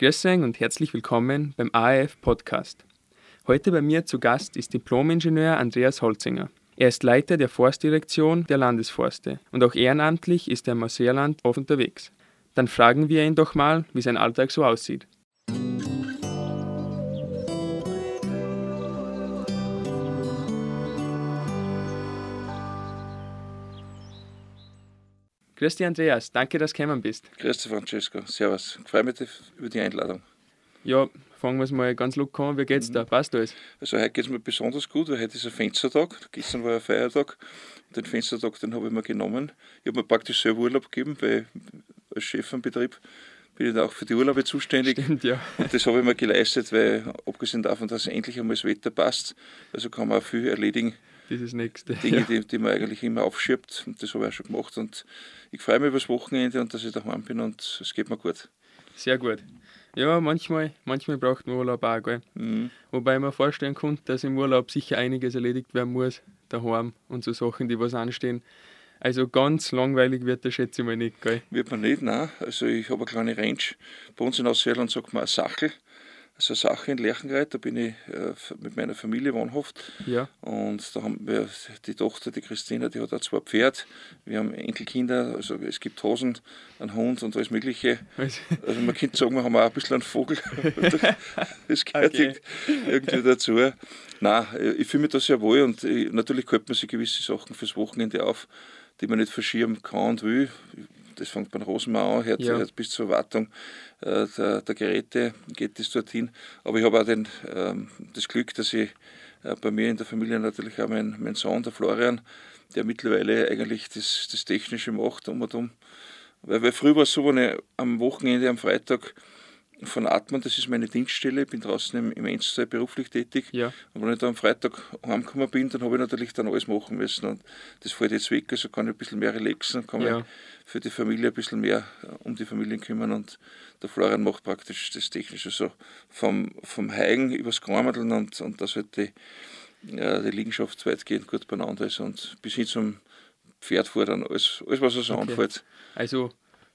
Grüß euch und herzlich willkommen beim ARF Podcast. Heute bei mir zu Gast ist Diplomingenieur Andreas Holzinger. Er ist Leiter der Forstdirektion der Landesforste und auch ehrenamtlich ist er im Neuseeland oft unterwegs. Dann fragen wir ihn doch mal, wie sein Alltag so aussieht. Grüß dich, Andreas. Danke, dass du gekommen bist. Grüß dich, Francesco. Servus. Ich freue mich über die Einladung. Ja, fangen wir es mal ganz locker an. Wie geht's mhm. da? Passt alles? Also, heute geht es mir besonders gut, weil heute ist ein Fenstertag. Gestern war ein Feiertag. Den Fenstertag, den habe ich mir genommen. Ich habe mir praktisch selber Urlaub gegeben, weil als Chef vom Betrieb bin ich da auch für die Urlaube zuständig. Stimmt, ja. Und das habe ich mir geleistet, weil abgesehen davon, dass endlich einmal das Wetter passt, also kann man auch viel erledigen dieses nächste. Dinge, ja. die, die man eigentlich immer aufschiebt. Und das habe ich auch schon gemacht. Und ich freue mich über das Wochenende und dass ich daheim bin und es geht mir gut. Sehr gut. Ja, manchmal, manchmal braucht man Urlaub auch, gell? Mhm. Wobei man vorstellen kann, dass im Urlaub sicher einiges erledigt werden muss, daheim und so Sachen, die was anstehen. Also ganz langweilig wird das schätze ich mal nicht, gell? Wird man nicht, nein. Also ich habe eine kleine Range. Bei uns in Aussierland sagt man eine Sachel so eine Sache in Lerchenreit, da bin ich äh, mit meiner Familie wohnhaft. Ja. Und da haben wir die Tochter, die Christina, die hat auch zwei Pferd. Wir haben Enkelkinder, also es gibt Hosen, einen Hund und alles Mögliche. Also man könnte sagen, wir haben auch ein bisschen einen Vogel. das gehört okay. irgendwie dazu. Nein, ich fühle mich da sehr wohl und ich, natürlich könnte man sich gewisse Sachen fürs Wochenende auf, die man nicht verschieben kann und will das fängt beim Rosenmauer an, hört, ja. hört bis zur Wartung äh, der, der, Geräte, geht das dorthin. Aber ich habe auch den, ähm, das Glück, dass ich äh, bei mir in der Familie natürlich auch mein, mein Sohn, der Florian, der mittlerweile eigentlich das, das Technische macht um und um. Weil, weil früher war es so, wenn ich am Wochenende, am Freitag von Atmen, das ist meine Dienststelle, ich bin draußen im, im Enstal beruflich tätig. Ja. Und wenn ich da am Freitag heimgekommen bin, dann habe ich natürlich dann alles machen müssen und das fällt jetzt weg, also kann ich ein bisschen mehr relaxen, kann ja. mich für die Familie ein bisschen mehr äh, um die Familie kümmern und der Florian macht praktisch das Technische so vom, vom Heigen übers Krammeln und, und dass halt die, ja, die Liegenschaft weitgehend gut beieinander ist und bis hin zum Pferdfordern, alles, alles was er so okay. anfällt. Also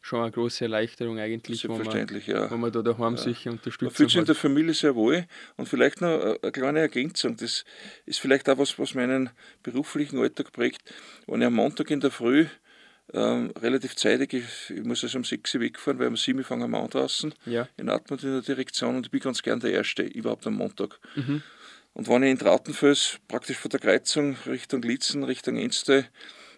schon eine große Erleichterung eigentlich, Selbstverständlich, wenn man, ja. wenn man da daheim ja. sich unterstützt. Man fühlt sich in der Familie sehr wohl und vielleicht noch eine kleine Ergänzung, das ist vielleicht auch was, was meinen beruflichen Alltag prägt. Wenn ich am Montag in der Früh ähm, relativ zeitig, ich, ich, muss also um 6 Uhr wegfahren, weil um 7 Uhr fangen wir an draußen ja. in Atmund in der Direktion und ich bin ganz gern der Erste, überhaupt am Montag. Mhm. Und wenn ich in Trautenfels praktisch von der Kreuzung Richtung Litzen, Richtung Enste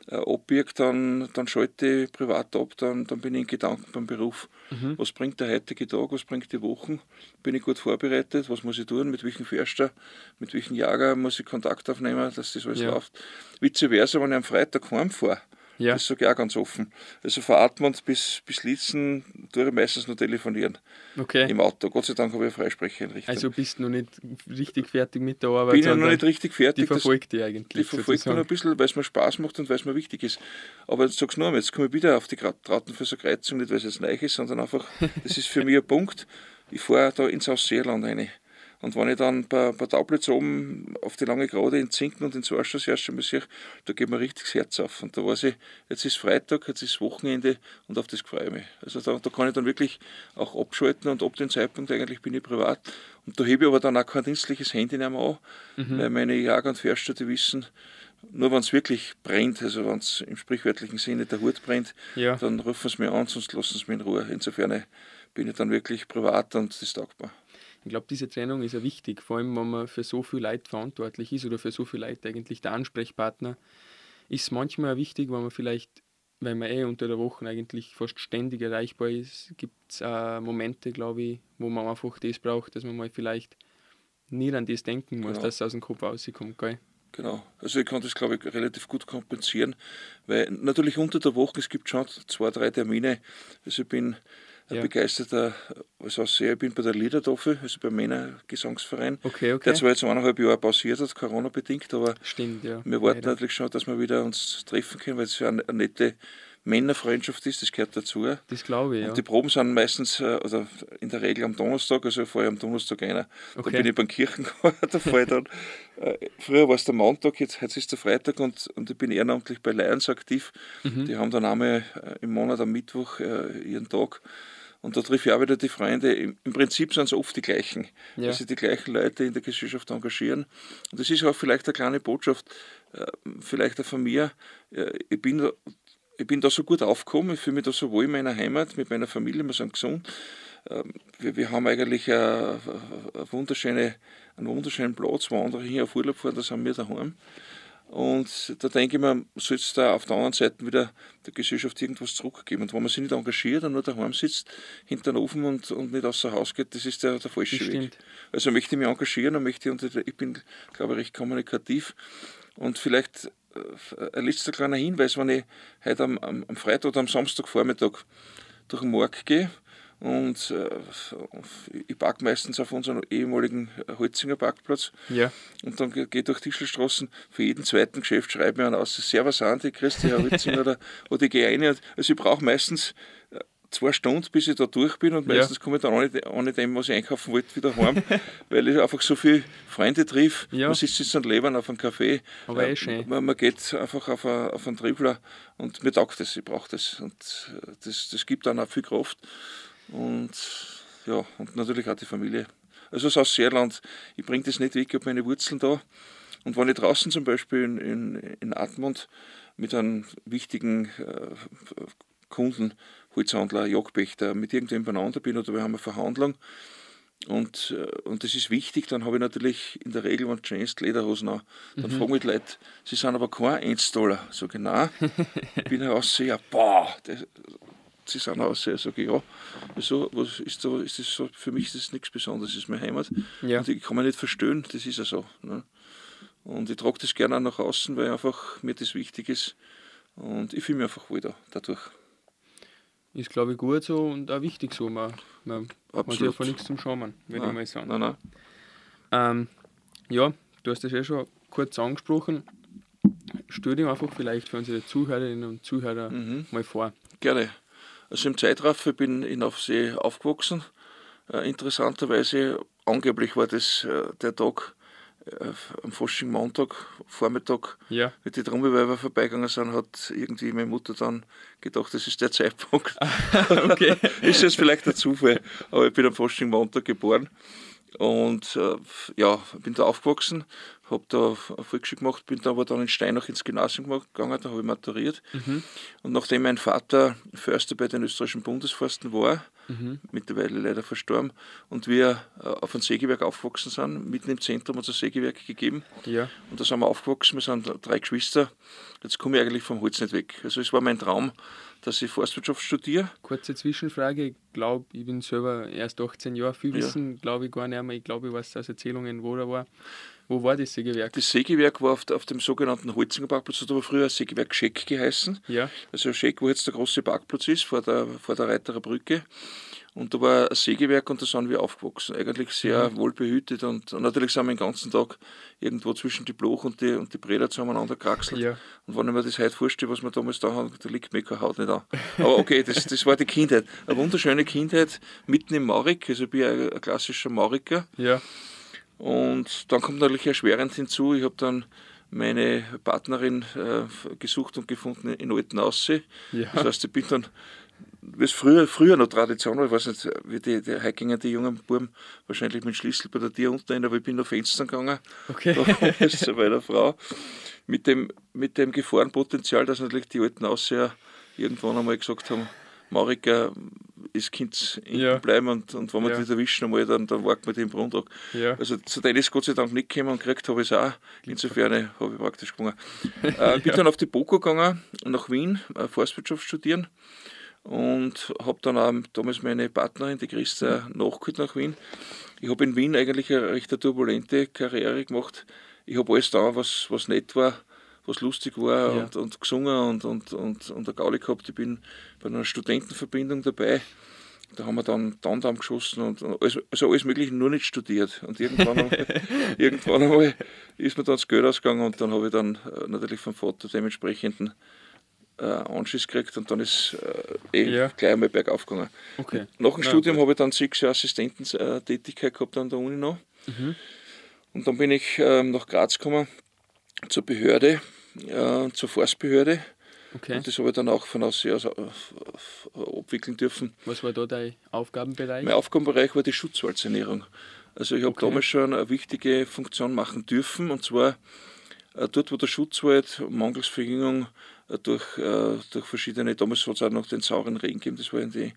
äh, abbiege, dann, dann schalte ich privat ab, dann, dann bin ich in Gedanken beim Beruf. Mhm. Was bringt der heutige Tag, was bringt die Woche? Bin ich gut vorbereitet? Was muss ich tun? Mit welchem Förster, mit welchem Jager muss ich Kontakt aufnehmen, dass das alles ja. läuft? Vice versa, wenn ich am Freitag heimfahre, ja. Das sage ich auch ganz offen. Also von Atmund bis, bis Litzen tue ich meistens nur telefonieren. Okay. Im Auto. Gott sei Dank habe ich eine Freisprecheinrichtung. Also bist du noch nicht richtig fertig mit der Arbeit? Bin ich noch nicht richtig fertig. Die verfolgt die eigentlich. Die verfolgt man ein bisschen, weil es mir Spaß macht und weil es mir wichtig ist. Aber jetzt sag's nur einmal, jetzt komme ich wieder auf die Trauten für so Kreuzung, nicht weil es jetzt neu ist, sondern einfach, das ist für mich ein Punkt. Ich fahre da ins Ausseerland rein. Und wenn ich dann bei, bei Taublitz oben auf die lange Gerade in Zinken und in das erste Mal sehe, da geht mir richtig das Herz auf. Und da weiß ich, jetzt ist Freitag, jetzt ist Wochenende und auf das freue ich mich. Also da, da kann ich dann wirklich auch abschalten und ab dem Zeitpunkt eigentlich bin ich privat. Und da hebe ich aber dann auch kein dienstliches Handy mehr an, mhm. weil meine Jäger und Förster, die wissen, nur wenn es wirklich brennt, also wenn es im sprichwörtlichen Sinne der Hut brennt, ja. dann rufen sie mir an, sonst lassen sie mich in Ruhe. Insofern bin ich dann wirklich privat und das taugt mir. Ich glaube, diese Trennung ist ja wichtig, vor allem wenn man für so viel Leid verantwortlich ist oder für so viel Leid eigentlich der Ansprechpartner. Ist es manchmal wichtig, wenn man vielleicht, weil man eh unter der Woche eigentlich fast ständig erreichbar ist, gibt es äh, Momente, glaube ich, wo man einfach das braucht, dass man mal vielleicht nie an das denken muss, genau. dass es aus dem Kopf rauskommt. Gell? Genau, also ich kann das glaube ich relativ gut kompensieren, weil natürlich unter der Woche, es gibt schon zwei, drei Termine, also ich bin ja. begeisterter, was auch sehr, ich bin bei der Liedertafel, also beim Männergesangsverein, okay, okay. der zwar jetzt eineinhalb Jahre pausiert hat, Corona-bedingt, aber Stimmt, ja. wir warten Leider. natürlich schon, dass wir wieder uns treffen können, weil es ja eine, eine nette Männerfreundschaft ist, das gehört dazu. Das glaube ich, ja. Und die Proben sind meistens, äh, oder in der Regel am Donnerstag, also ich fahre am Donnerstag einer. Okay. Da bin ich beim Kirchenchor, da fahre ich dann. Äh, früher war es der Montag, jetzt, jetzt ist der Freitag und, und ich bin ehrenamtlich bei Lions aktiv. Mhm. Die haben dann einmal äh, im Monat am Mittwoch ihren Tag. Und da treffe ich auch wieder die Freunde. Im, Prinzip sind es oft die gleichen. Ja. Also die gleichen Leute in der Gesellschaft engagieren. Und das ist auch vielleicht eine kleine Botschaft, äh, vielleicht auch von mir. Äh, ich, bin, ich bin da so gut aufgekommen, ich fühle mich da so wohl in meiner Heimat, mit meiner Familie, wir sind gesund. Ähm, wir, wir haben eigentlich eine, eine wunderschöne, einen wunderschönen Platz, wo andere hier auf Urlaub fahren, da sind wir daheim. Und da denke ich mir, soll es da auf der anderen Seite wieder der Gesellschaft irgendwas zurückgeben. Und wenn man sich nicht engagiert und nur daheim sitzt, hinter dem Ofen und, und nicht außer Haus geht, das ist der, der falsche das Weg. Stimmt. Also möchte ich mich engagieren und möchte, und ich bin, glaube ich, recht kommunikativ. Und vielleicht äh, ein letzter kleiner Hinweis, wenn ich heute am, am Freitag oder am Samstagvormittag durch den Markt gehe, und äh, ich parke meistens auf unserem ehemaligen Holzinger Parkplatz. Ja. Und dann gehe ich durch Tischelstraßen. Für jeden zweiten Geschäft schreibe ich mir aus, Servus Andi, Christi, Herr Holzinger, oder, oder ich gehe rein. Also ich brauche meistens äh, zwei Stunden, bis ich da durch bin und meistens ja. komme ich dann ohne, ohne dem, was ich einkaufen wollte, wieder heim, weil ich einfach so viele Freunde triff. Ja. Man sitzt jetzt und leben auf einem Café. Aber eh schön. Man, man, geht einfach auf, a, auf einen Tripler und mir taugt das, ich brauche das. Und äh, das, das gibt dann auch viel Kraft. Und ja, und natürlich auch die Familie. Also aus Seerland, ich bringe das nicht weg, ich habe meine Wurzeln da. Und wenn ich draußen zum Beispiel in, in, in Admont mit einem wichtigen äh, Kunden, Holzhandler, Jagdpächter, mit irgendwem beieinander bin oder wir haben eine Verhandlung und, äh, und das ist wichtig, dann habe ich natürlich in der Regel, wenn du Jeans Lederhosen an, dann mhm. fragen mich die Leute, sie sind aber kein 1 Dollar. So genau, ich bin heraus, ja, boah, das, sie sind aus, ich sage ja, also, was ist, da, ist das so, für mich ist das nichts Besonderes, das ist meine Heimat. Ja. Und ich kann mich nicht verstehen, das ist ja so. Ne? Und ich trage das gerne auch nach außen, weil einfach mir das wichtig ist. Und ich fühle mich einfach wohl da, dadurch. Ist, glaube ich, gut so und auch wichtig so. Man, man hat ja von nichts zum Schauen, würde ich mal sagen. Nein, nein. Ähm, ja, du hast das ja schon kurz angesprochen. Stell dir einfach vielleicht für unsere Zuhörerinnen und Zuhörer mhm. mal vor. Gerne. Also im Zeitraffer bin ich auf See aufgewachsen. Äh, interessanterweise, angeblich war das äh, der Tag äh, am Fasching Montag, Vormittag, ja. wie die Trommelweiber vorbeigegangen sind, hat irgendwie meine Mutter dann gedacht, das ist der Zeitpunkt. okay. ist jetzt vielleicht ein Zufall, aber ich bin am Fasching Montag geboren. Und äh, ja, bin da aufgewachsen, habe da Volksschule gemacht, bin da aber dann in Steinach ins Gymnasium gegangen, da habe ich maturiert. Mhm. Und nachdem mein Vater Förster bei den österreichischen Bundesforsten war, mhm. mittlerweile leider verstorben, und wir äh, auf ein Sägewerk aufgewachsen sind, mitten im Zentrum hat es ein Sägewerk gegeben. Ja. Und da sind wir aufgewachsen, wir sind drei Geschwister. Jetzt komme ich eigentlich vom Holz nicht weg. Also es war mein Traum, dass ich Forstwirtschaft studiere. Kurze Zwischenfrage, ich glaube, ich bin selber erst 18 Jahre, viel Wissen ja. glaube ich gar nicht mehr. Ich glaube, ich weiß aus Erzählungen, wo er war. Wo war das Sägewerk? Das Sägewerk war auf, auf dem sogenannten Holzinger Parkplatz, das hat aber früher Sägewerk Scheck geheißen. Ja. Also Scheck, wo jetzt der große Parkplatz ist, vor der, vor der Reiterer Brücke. Und da war ein Sägewerk und da sind wir aufgewachsen. Eigentlich sehr mhm. wohl behütet und, und, natürlich sind wir den ganzen Tag irgendwo zwischen die Bloch und die, und die Bräder zueinander gekraxelt. Ja. Und wenn ich mir das heute vorstelle, was wir damals da haben, da liegt mir keine Haut nicht an. Aber okay, das, das war die Kindheit. Eine wunderschöne Kindheit mitten im Maurik. Also ich bin ein, ein klassischer Mauriker. Ja. Und dann kommt natürlich erschwerend hinzu, ich habe dann meine Partnerin äh, gesucht und gefunden in Altenaussee. Ja. Das heißt, ich bin dann wie es früher, früher noch Tradition war, ich weiß nicht, wie die, die heute gingen die jungen Buben wahrscheinlich mit Schlüssel bei der Tür unten aber ich bin nach Fenstern gegangen, okay. da bei der Frau, mit dem, mit dem Gefahrenpotenzial, dass natürlich die alten Ausseher irgendwann einmal gesagt haben, Marika, es Kind ja. bleiben und, und wenn wir ja. die erwischen einmal, dann, dann wir die im Brunntag. Ja. Also zu denen ist Gott sei Dank nicht gekommen und gekriegt habe ich es auch. Insofern habe ich praktisch gegangen. äh, bin dann auf die BOKO gegangen, nach Wien, äh, Forstwirtschaft studieren und habe dann auch damals meine Partnerin, die Christa, nachgeholt nach Wien. Ich habe in Wien eigentlich eine recht turbulente Karriere gemacht. Ich habe alles da, was, was nett war, was lustig war ja. und, und gesungen und, und, und, und eine Gaudi gehabt. Ich bin bei einer Studentenverbindung dabei. Da haben wir dann Tandam geschossen und alles, also alles Mögliche, nur nicht studiert. Und irgendwann, einmal, irgendwann einmal ist mir dann das Geld ausgegangen und dann habe ich dann äh, natürlich vom Vater dementsprechenden äh, Anschiss gekriegt und dann ist äh, eh ja. gleich einmal bergauf gegangen. Okay. Nach dem ja, Studium habe ich dann sechs Jahre Assistententätigkeit gehabt an der Uni noch. Mhm. Und dann bin ich ähm, nach Graz gekommen zur Behörde, äh, zur Forstbehörde. Okay. Und das habe ich dann auch von aus also, abwickeln dürfen. Was war da dein Aufgabenbereich? Mein Aufgabenbereich war die Schutzwaldsanierung. Also ich habe Okay. damals schon eine wichtige Funktion machen dürfen und zwar äh, dort, wo der Schutzwald mangels Verjüngung äh, durch, äh, durch verschiedene, damals hat es auch noch den sauren Regen gegeben, das war in die,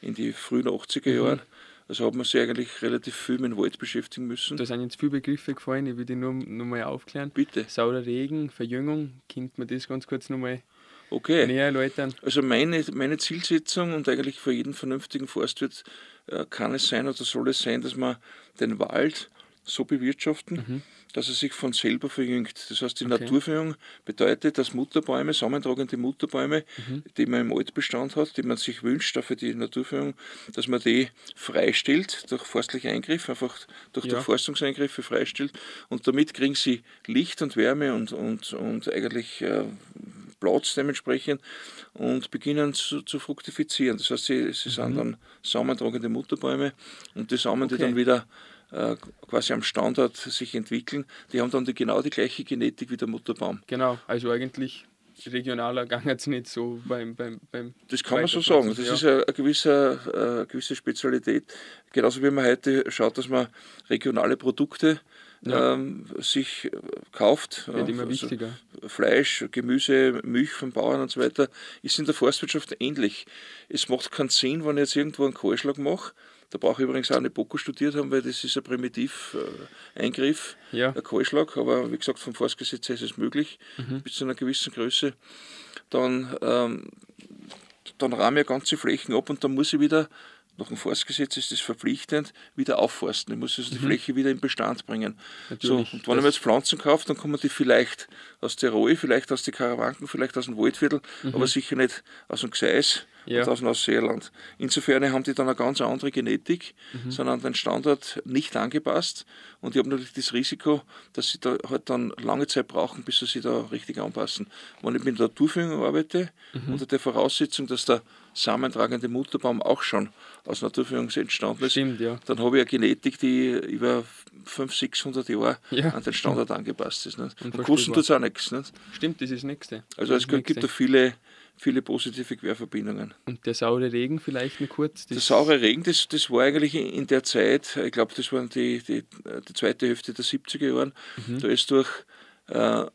in die frühen 80er Mhm. Jahren. Also hat man sich eigentlich relativ viel mit dem Wald beschäftigen müssen. Da sind jetzt viele Begriffe gefallen, ich will die nur, nur mal aufklären. Bitte. Saurer Regen, Verjüngung, könnte man das ganz kurz nochmal Okay. näher erläutern? Also meine, meine Zielsetzung und eigentlich für jeden vernünftigen Forstwirt äh, kann es sein oder soll es sein, dass man den Wald so bewirtschaften, dass er sich von selber verjüngt. Das heißt, die Okay. Naturverjüngung bedeutet, dass Mutterbäume, sammentragende Mutterbäume, die man im Altbestand hat, die man sich wünscht, auch für die Naturverjüngung, dass man die freistellt durch forstliche Eingriffe, einfach durch Ja. Durchforstungseingriffe freistellt und damit kriegen sie Licht und Wärme und, und, und eigentlich äh, Platz dementsprechend und beginnen zu, zu fruktifizieren. Das heißt, sie, sie sind dann samentragende Mutterbäume und die Samen, die Okay. dann wieder quasi am Standort sich entwickeln, die haben dann die, genau die gleiche Genetik wie der Mutterbaum. Genau, also eigentlich regionaler gang es nicht so beim, beim, beim Das kann man so sagen. Das Weiterpflanzen, ist eine, gewisse, äh, eine gewisse Spezialität. Genauso wie man heute schaut, dass man regionale Produkte Ja. ähm, sich äh, kauft. Wird äh, immer also wichtiger. Fleisch, Gemüse, Milch von Bauern und so weiter, ist in der Forstwirtschaft ähnlich. Es macht keinen Sinn, wenn ich jetzt irgendwo einen Kahlschlag mache. Da brauche ich übrigens auch nicht Boko studiert haben, weil das ist ein Primitiv-Eingriff, Ja, ein Kahlschlag. Aber wie gesagt, vom Forstgesetz her ist es möglich, bis zu einer gewissen Größe. Dann, ähm, dann rahme ich ganze Flächen ab und dann muss ich wieder, nach dem Forstgesetz ist das verpflichtend, wieder aufforsten. Ich muss also die Fläche wieder in Bestand bringen. So, und wenn ich mir jetzt Pflanzen kaufe, dann kommen die vielleicht aus Tirol, vielleicht aus den Karawanken, vielleicht aus dem Waldviertel, aber sicher nicht aus dem Gseis Mhm. Ja. und aus Ausseerland. Insofern haben die dann eine ganz andere Genetik, Mhm. sind an den Standort nicht angepasst und die haben natürlich das Risiko, dass sie da halt dann lange Zeit brauchen, bis sie sich da richtig anpassen. Wenn ich mit der Naturführung arbeite, Mhm. unter der Voraussetzung, dass der samentragende Mutterbaum auch schon aus Naturführung entstanden ist, stimmt, ja. dann habe ich eine Genetik, die über 500, 600 Jahre Ja. an den Standard angepasst ist. Nicht? Und kosten tut es auch nichts. Nicht? Stimmt, das ist das Nächste. Also Das es gibt da viele, viele positive Querverbindungen. Und der saure Regen vielleicht nur kurz. Der saure Regen, das, das war eigentlich in der Zeit, ich glaube, das waren die, die, die zweite Hälfte der 70er Jahren, Mhm. da ist durch äh,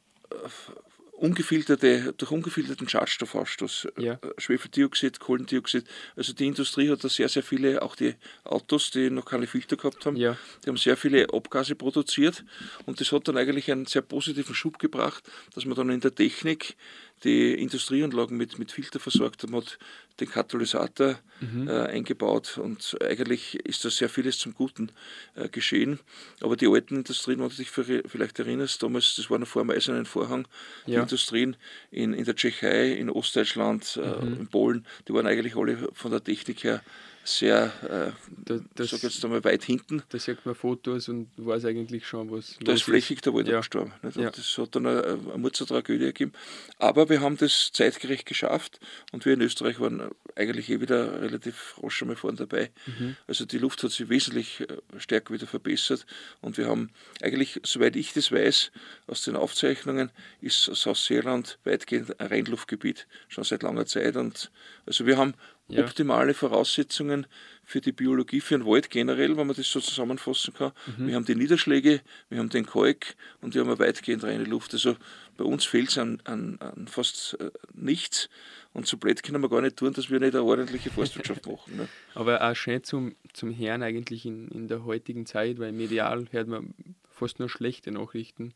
ungefilterte, durch ungefilterten Schadstoffausstoß, Ja. äh, Schwefeldioxid, Kohlendioxid, also die Industrie hat da sehr, sehr viele, auch die Autos, die noch keine Filter gehabt haben, Ja. die haben sehr viele Abgase produziert und das hat dann eigentlich einen sehr positiven Schub gebracht, dass man dann in der Technik die Industrieanlagen mit, mit Filter versorgt hat, man hat den Katalysator Mhm. äh, eingebaut und eigentlich ist da sehr vieles zum Guten äh, geschehen. Aber die alten Industrien, wenn du dich vielleicht erinnerst, damals, das war noch vor dem Eisernen Vorhang, die Ja. Industrien in, in der Tschechei, in Ostdeutschland, äh, Mhm. in Polen, die waren eigentlich alle von der Technik her sehr, äh, Da, ich das, sag jetzt einmal weit hinten. da sieht man Fotos und weiß eigentlich schon, was Da ist flächig der Wald Ja. abgestorben. Ja. Das hat dann eine, eine Mutzertragödie gegeben. Aber wir haben das zeitgerecht geschafft und wir in Österreich waren eigentlich eh wieder relativ rasch einmal vorne dabei. Mhm. Also die Luft hat sich wesentlich äh, stärker wieder verbessert und wir haben eigentlich, soweit ich das weiß, aus den Aufzeichnungen, ist Sauseerland weitgehend ein Reinluftgebiet, schon seit langer Zeit. Und also wir haben Ja. optimale Voraussetzungen für die Biologie, für den Wald generell, wenn man das so zusammenfassen kann. Mhm. Wir haben die Niederschläge, wir haben den Kalk und wir haben eine weitgehend reine Luft. Also bei uns fehlt es an, an, an fast äh, nichts. Und so blöd können wir gar nicht tun, dass wir nicht eine ordentliche Forstwirtschaft machen. Ne? Aber auch schön zum, zum Hören eigentlich in, in der heutigen Zeit, weil medial hört man fast nur schlechte Nachrichten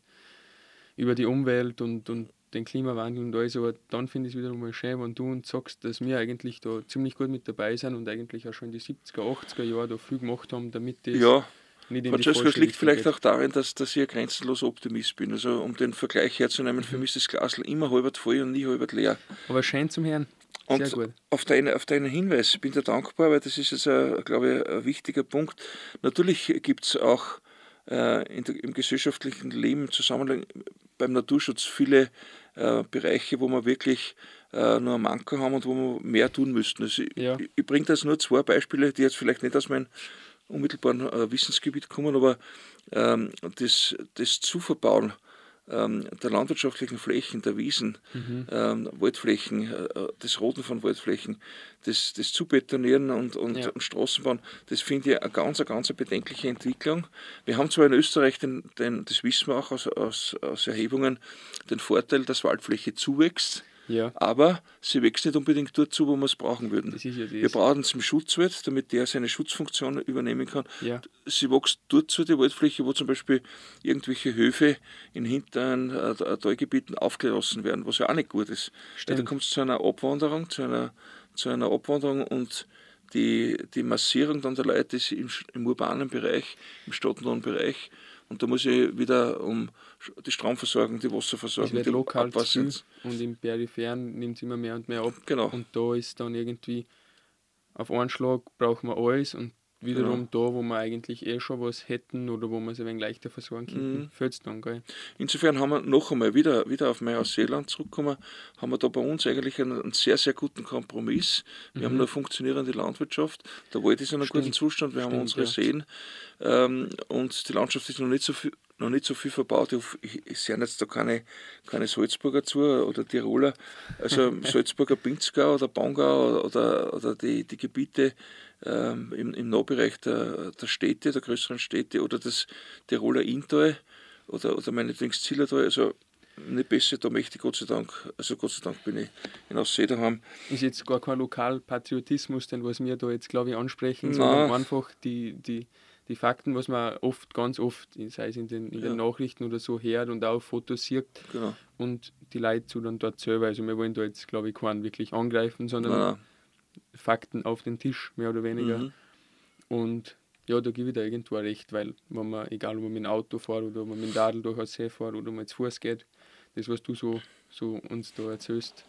über die Umwelt und, und den Klimawandel und alles, aber dann finde ich es wieder mal schön, wenn du uns sagst, dass wir eigentlich da ziemlich gut mit dabei sind und eigentlich auch schon in die 70er, 80er Jahre da viel gemacht haben, damit das Ja, nicht in die Francesco, es liegt vielleicht auch darin, dass, dass ich ein grenzenloser Optimist bin. Also um den Vergleich herzunehmen, für mich ist das Glas immer halbert voll und nie halbert leer. Aber schön zum Hören. Sehr Und gut. auf, deine, auf deinen Hinweis bin dir dankbar, weil das ist jetzt, ein, glaube ich, ein wichtiger Punkt. Natürlich gibt es auch äh, der, im gesellschaftlichen Leben im Zusammenhang beim Naturschutz viele äh, Bereiche, wo wir wirklich äh, nur einen Manko haben und wo wir mehr tun müssten. Also Ja. ich, ich bringe da jetzt nur zwei Beispiele, die jetzt vielleicht nicht aus meinem unmittelbaren äh, Wissensgebiet kommen, aber ähm, das, das Zuverbauen ähm, der landwirtschaftlichen Flächen, der Wiesen, mhm. ähm, Waldflächen, äh, das Roten von Waldflächen, das, das Zubetonieren und, und, ja. und Straßenbauen, das finde ich eine ganz, eine ganz bedenkliche Entwicklung. Wir haben zwar in Österreich, den, den, das wissen wir auch aus, aus, aus Erhebungen, den Vorteil, dass Waldfläche zuwächst. Ja. Aber sie wächst nicht unbedingt dort zu, wo wir es brauchen würden. Ja wir brauchen es im Schutzwald, damit der seine Schutzfunktion übernehmen kann. Ja. Sie wächst dort zu, die Waldfläche, wo zum Beispiel irgendwelche Höfe in hinteren äh, Talgebieten aufgelassen werden, was ja auch nicht gut ist. Stimmt. Da kommt es zu einer Abwanderung, zu einer, zu einer Abwanderung und die, die Massierung dann der Leute ist im, im urbanen Bereich, im stadtnahen Bereich. Und da muss ich wieder um die Stromversorgung, die Wasserversorgung, es wird lokal Abwasser. Und im Peripheren nimmt es immer mehr und mehr ab. Genau. Und da ist dann irgendwie auf einen Schlag brauchen wir alles und wiederum genau. da, wo wir eigentlich eh schon was hätten oder wo wir es ein wenig leichter versorgen könnten, mhm. fällt es dann, gell? Insofern haben wir noch einmal wieder, wieder auf Neuseeland zurückgekommen, haben wir da bei uns eigentlich einen, einen sehr, sehr guten Kompromiss. Wir mhm. haben eine funktionierende Landwirtschaft, der Wald ist in einem Stimmt. guten Zustand, wir Stimmt, haben unsere ja. Seen ähm, und die Landschaft ist noch nicht so viel, noch nicht so viel verbaut. Ich, sehe jetzt da keine, keine Salzburger zu oder Tiroler. Also Salzburger Pinzgau oder Bangau oder, oder die, die Gebiete ähm, im, im Nahbereich der, der Städte, der größeren Städte oder das Tiroler Inntal oder, oder meinetwegen Zillertal. Also nicht besser, da möchte ich Gott sei Dank, also Gott sei Dank bin ich in Aussee daheim. Ist jetzt gar kein Lokalpatriotismus, den was wir da jetzt glaube ich ansprechen, Nein. sondern einfach die, die, die Fakten, was man oft, ganz oft, sei es in den, in ja. den Nachrichten oder so, hört und auch Fotos sieht genau. und die Leute zu dann dort selber. Also wir wollen da jetzt, glaube ich, keinen wirklich angreifen, sondern Nein. Fakten auf den Tisch, mehr oder weniger. Mhm. Und ja, da gebe ich da irgendwo recht, weil wenn man, egal ob man mit dem Auto fährt oder ob man mit dem Radl durch den See fährt oder man zu Fuß geht, das, was du so, so uns da erzählst,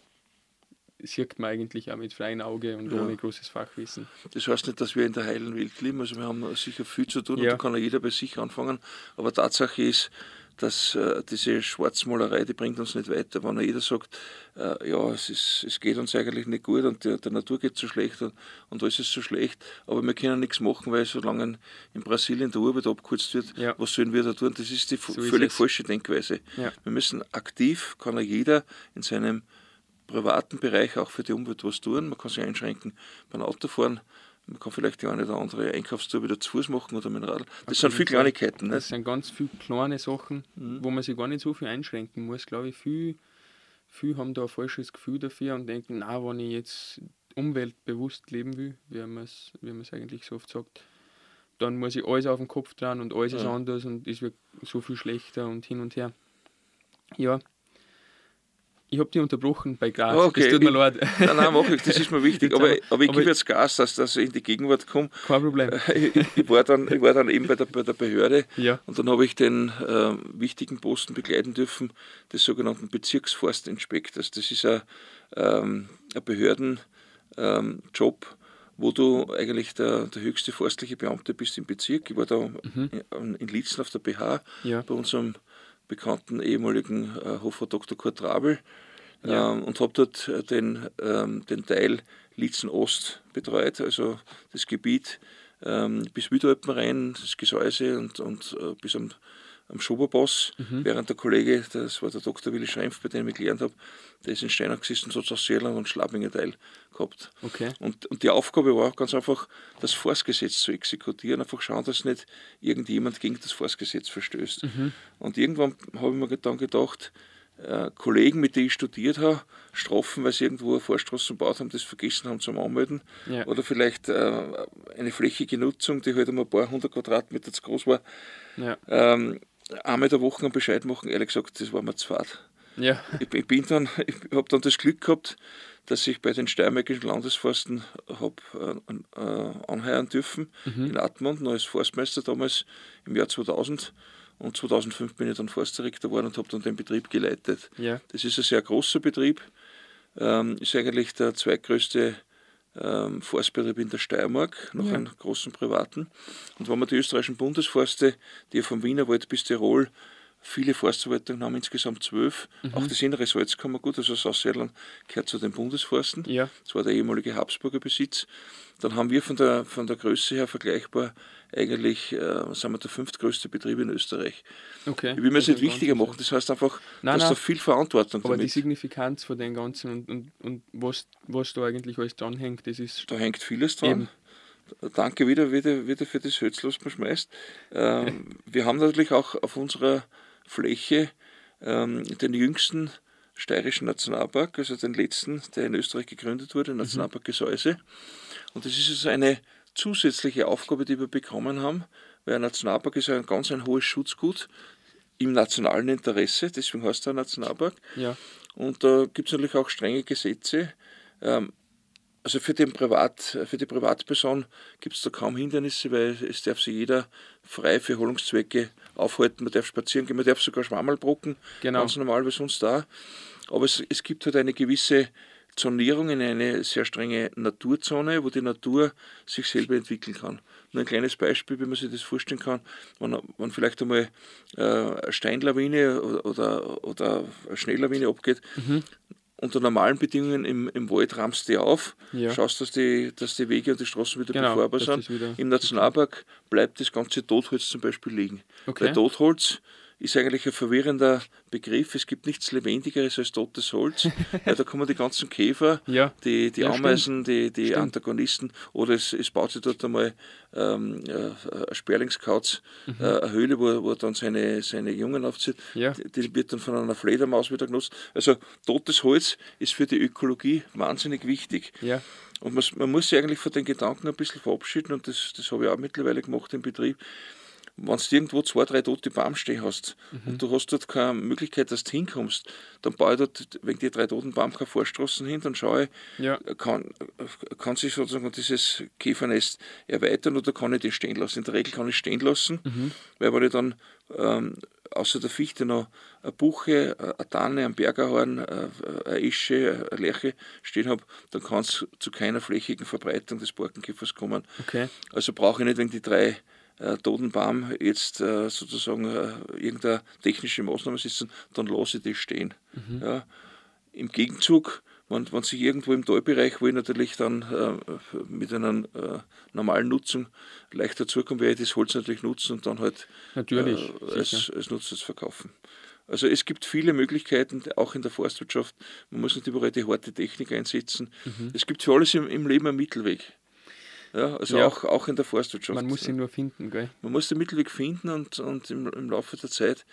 sieht man eigentlich auch mit freiem Auge und ja. ohne großes Fachwissen. Das heißt nicht, dass wir in der heilen Welt leben, also wir haben sicher viel zu tun ja. und da kann ja jeder bei sich anfangen, aber Tatsache ist, dass äh, diese Schwarzmalerei, die bringt uns nicht weiter. Wenn jeder sagt, äh, ja, es, ist, es geht uns eigentlich nicht gut und der, der Natur geht so schlecht und, und alles ist so schlecht, aber wir können nichts machen, weil solange in Brasilien der Arbeit abgekürzt wird, ja. was sollen wir da tun? Das ist die so völlig ist falsche Denkweise. Ja. Wir müssen aktiv, kann jeder in seinem privaten Bereich auch für die Umwelt was tun. Man kann sich einschränken beim Autofahren. Man kann vielleicht die eine oder andere Einkaufstour wieder zu Fuß machen oder mit dem Radl. Das sind viele Kleinigkeiten. Das sind ganz viele kleine Sachen, mhm. wo man sich gar nicht so viel einschränken muss. Glaube ich, viele, viele haben da ein falsches Gefühl dafür und denken, na, wenn ich jetzt umweltbewusst leben will, wie man es wie eigentlich so oft sagt, dann muss ich alles auf den Kopf dran und alles ja. ist anders und es wird so viel schlechter und hin und her. Ja, ich habe dich unterbrochen bei Gas. Okay. Das tut mir leid. Nein, nein, mach ich, das ist mir wichtig. aber, aber ich gebe jetzt Gas, dass, ich in die Gegenwart komme. Kein Problem. Ich, ich, war, dann, ich war dann eben bei der, bei der Behörde ja. und dann habe ich den äh, wichtigen Posten begleiten dürfen, des sogenannten Bezirksforstinspektors. Das ist ein, ähm, ein Behördenjob, ähm, wo du eigentlich der, der höchste forstliche Beamte bist im Bezirk. Ich war da mhm. in, in Lietzen auf der BH ja. bei unserem bekannten ehemaligen äh, Hofer Dr. Kurt Rabel ja. ähm, und habe dort äh, den, ähm, den Teil Lietzen Ost betreut, also das Gebiet ähm, bis Wiedalpen rein, das Gesäuse und, und äh, bis am am Schoberboss, mhm. während der Kollege, das war der Dr. Willi Schrempf, bei dem ich gelernt habe, der ist in Steinach gesessen, so aus Seerland und Schlabinger Teil gehabt. Okay. Und, und die Aufgabe war ganz einfach, das Forstgesetz zu exekutieren, einfach schauen, dass nicht irgendjemand gegen das Forstgesetz verstößt. Mhm. Und irgendwann habe ich mir dann gedacht, äh, Kollegen, mit denen ich studiert habe, strafen, weil sie irgendwo eine Vorstraße gebaut haben, das vergessen haben zum Anmelden. Ja. Oder vielleicht äh, eine flächige Nutzung, die halt um ein paar hundert Quadratmeter zu groß war. Ja. Ähm, einmal der Woche einen Bescheid machen, ehrlich gesagt, das war mir zu fad. Ja. Ich, ich, bin dann, ich habe dann das Glück gehabt, dass ich bei den steiermärkischen Landesforsten habe äh, äh, anheuern dürfen mhm. in Atmund, als Forstmeister damals im Jahr 2000. Und 2005 bin ich dann Forstdirektor geworden und habe dann den Betrieb geleitet. Ja. Das ist ein sehr großer Betrieb, ähm, ist eigentlich der zweitgrößte ähm, Forstbetrieb in der Steiermark, noch ja. einen großen privaten. Und wenn man die österreichischen Bundesforste, die vom Wienerwald bis Tirol Viele Forstverwaltungen haben insgesamt zwölf. Mhm. Auch das innere Salzkammergut, also Sauserland, gehört zu den Bundesforsten. Ja. Das war der ehemalige Habsburger Besitz. Dann haben wir von der, von der Größe her vergleichbar eigentlich, äh, sind wir der fünftgrößte Betrieb in Österreich. Okay. Ich will mir das nicht wichtiger machen, das heißt einfach, nein, dass nein. da viel Verantwortung Aber damit. die Signifikanz von den Ganzen und, und, und was, was da eigentlich alles dranhängt, das ist. Da hängt vieles dran. Eben. Danke wieder, wieder, wieder für das Hölzl, was man schmeißt. Ähm, wir haben natürlich auch auf unserer Fläche ähm, den jüngsten steirischen Nationalpark, also den letzten, der in Österreich gegründet wurde, Nationalpark Gesäuse. Und das ist also eine zusätzliche Aufgabe, die wir bekommen haben, weil ein Nationalpark ist ein ganz ein hohes Schutzgut im nationalen Interesse, deswegen heißt er Nationalpark. Ja. Und da gibt es natürlich auch strenge Gesetze. Ähm, also für, den Privat, für die Privatperson gibt es da kaum Hindernisse, weil es darf sich jeder frei für Erholungszwecke aufhalten. Man darf spazieren gehen, man darf sogar Schwammerl brocken, Genau. ganz normal wie sonst da. Aber es, es gibt halt eine gewisse Zonierung in eine sehr strenge Naturzone, wo die Natur sich selber entwickeln kann. Nur ein kleines Beispiel, wie man sich das vorstellen kann, wenn, wenn vielleicht einmal äh, eine Steinlawine oder, oder, eine Schnelllawine abgeht, unter normalen Bedingungen im, im Wald rammst du die auf, Ja. schaust, dass die, dass die Wege und die Straßen wieder Genau, befahrbar sind. Im Nationalpark bleibt das ganze Totholz zum Beispiel liegen. Okay. Weil Totholz ist eigentlich ein verwirrender Begriff. Es gibt nichts Lebendigeres als totes Holz, weil da kommen die ganzen Käfer, Ja. die, die Ja, Ameisen, die, die Stimmt. Antagonisten oder es, es baut sich dort einmal ähm, äh, ein Sperlingskauz, Mhm. äh, eine Höhle, wo, wo er dann seine, seine Jungen aufzieht. Ja. Die, die wird dann von einer Fledermaus wieder genutzt. Also totes Holz ist für die Ökologie wahnsinnig wichtig. Ja. Und man, man muss sich eigentlich von den Gedanken ein bisschen verabschieden und das, das habe ich auch mittlerweile gemacht im Betrieb. Wenn du irgendwo zwei, drei tote Baum stehen hast und du hast dort keine Möglichkeit, dass du hinkommst, dann baue ich dort wegen die drei toten Baum keine Vorstraßen hin, dann schaue ich, Ja. kann, kann sich sozusagen dieses Käfernest erweitern oder kann ich das stehen lassen. In der Regel kann ich stehen lassen, weil wenn ich dann ähm, außer der Fichte noch eine Buche, eine Tanne, ein Bergerhorn, äh, eine Esche, eine Lerche stehen habe, dann kann es zu keiner flächigen Verbreitung des Borkenkäfers kommen. Okay. Also brauche ich nicht wegen die drei äh, toten Baum jetzt äh, sozusagen äh, irgendeine technische Maßnahme setzen, dann lasse ich das stehen. Ja. Im Gegenzug, wenn, wenn sich irgendwo im Talbereich, wo ich natürlich dann äh, mit einer äh, normalen Nutzung leichter zukomme, werde ich das Holz natürlich nutzen und dann halt Natürlich, äh, als, als Nutzers verkaufen. Also es gibt viele Möglichkeiten, auch in der Forstwirtschaft. Man muss nicht überall die harte Technik einsetzen. Mhm. Es gibt für alles im, im Leben einen Mittelweg. Ja, also Ja. Auch, auch in der Forstwirtschaft. Man muss ihn nur finden, gell? Man muss den Mittelweg finden und, und im, im Laufe der Zeit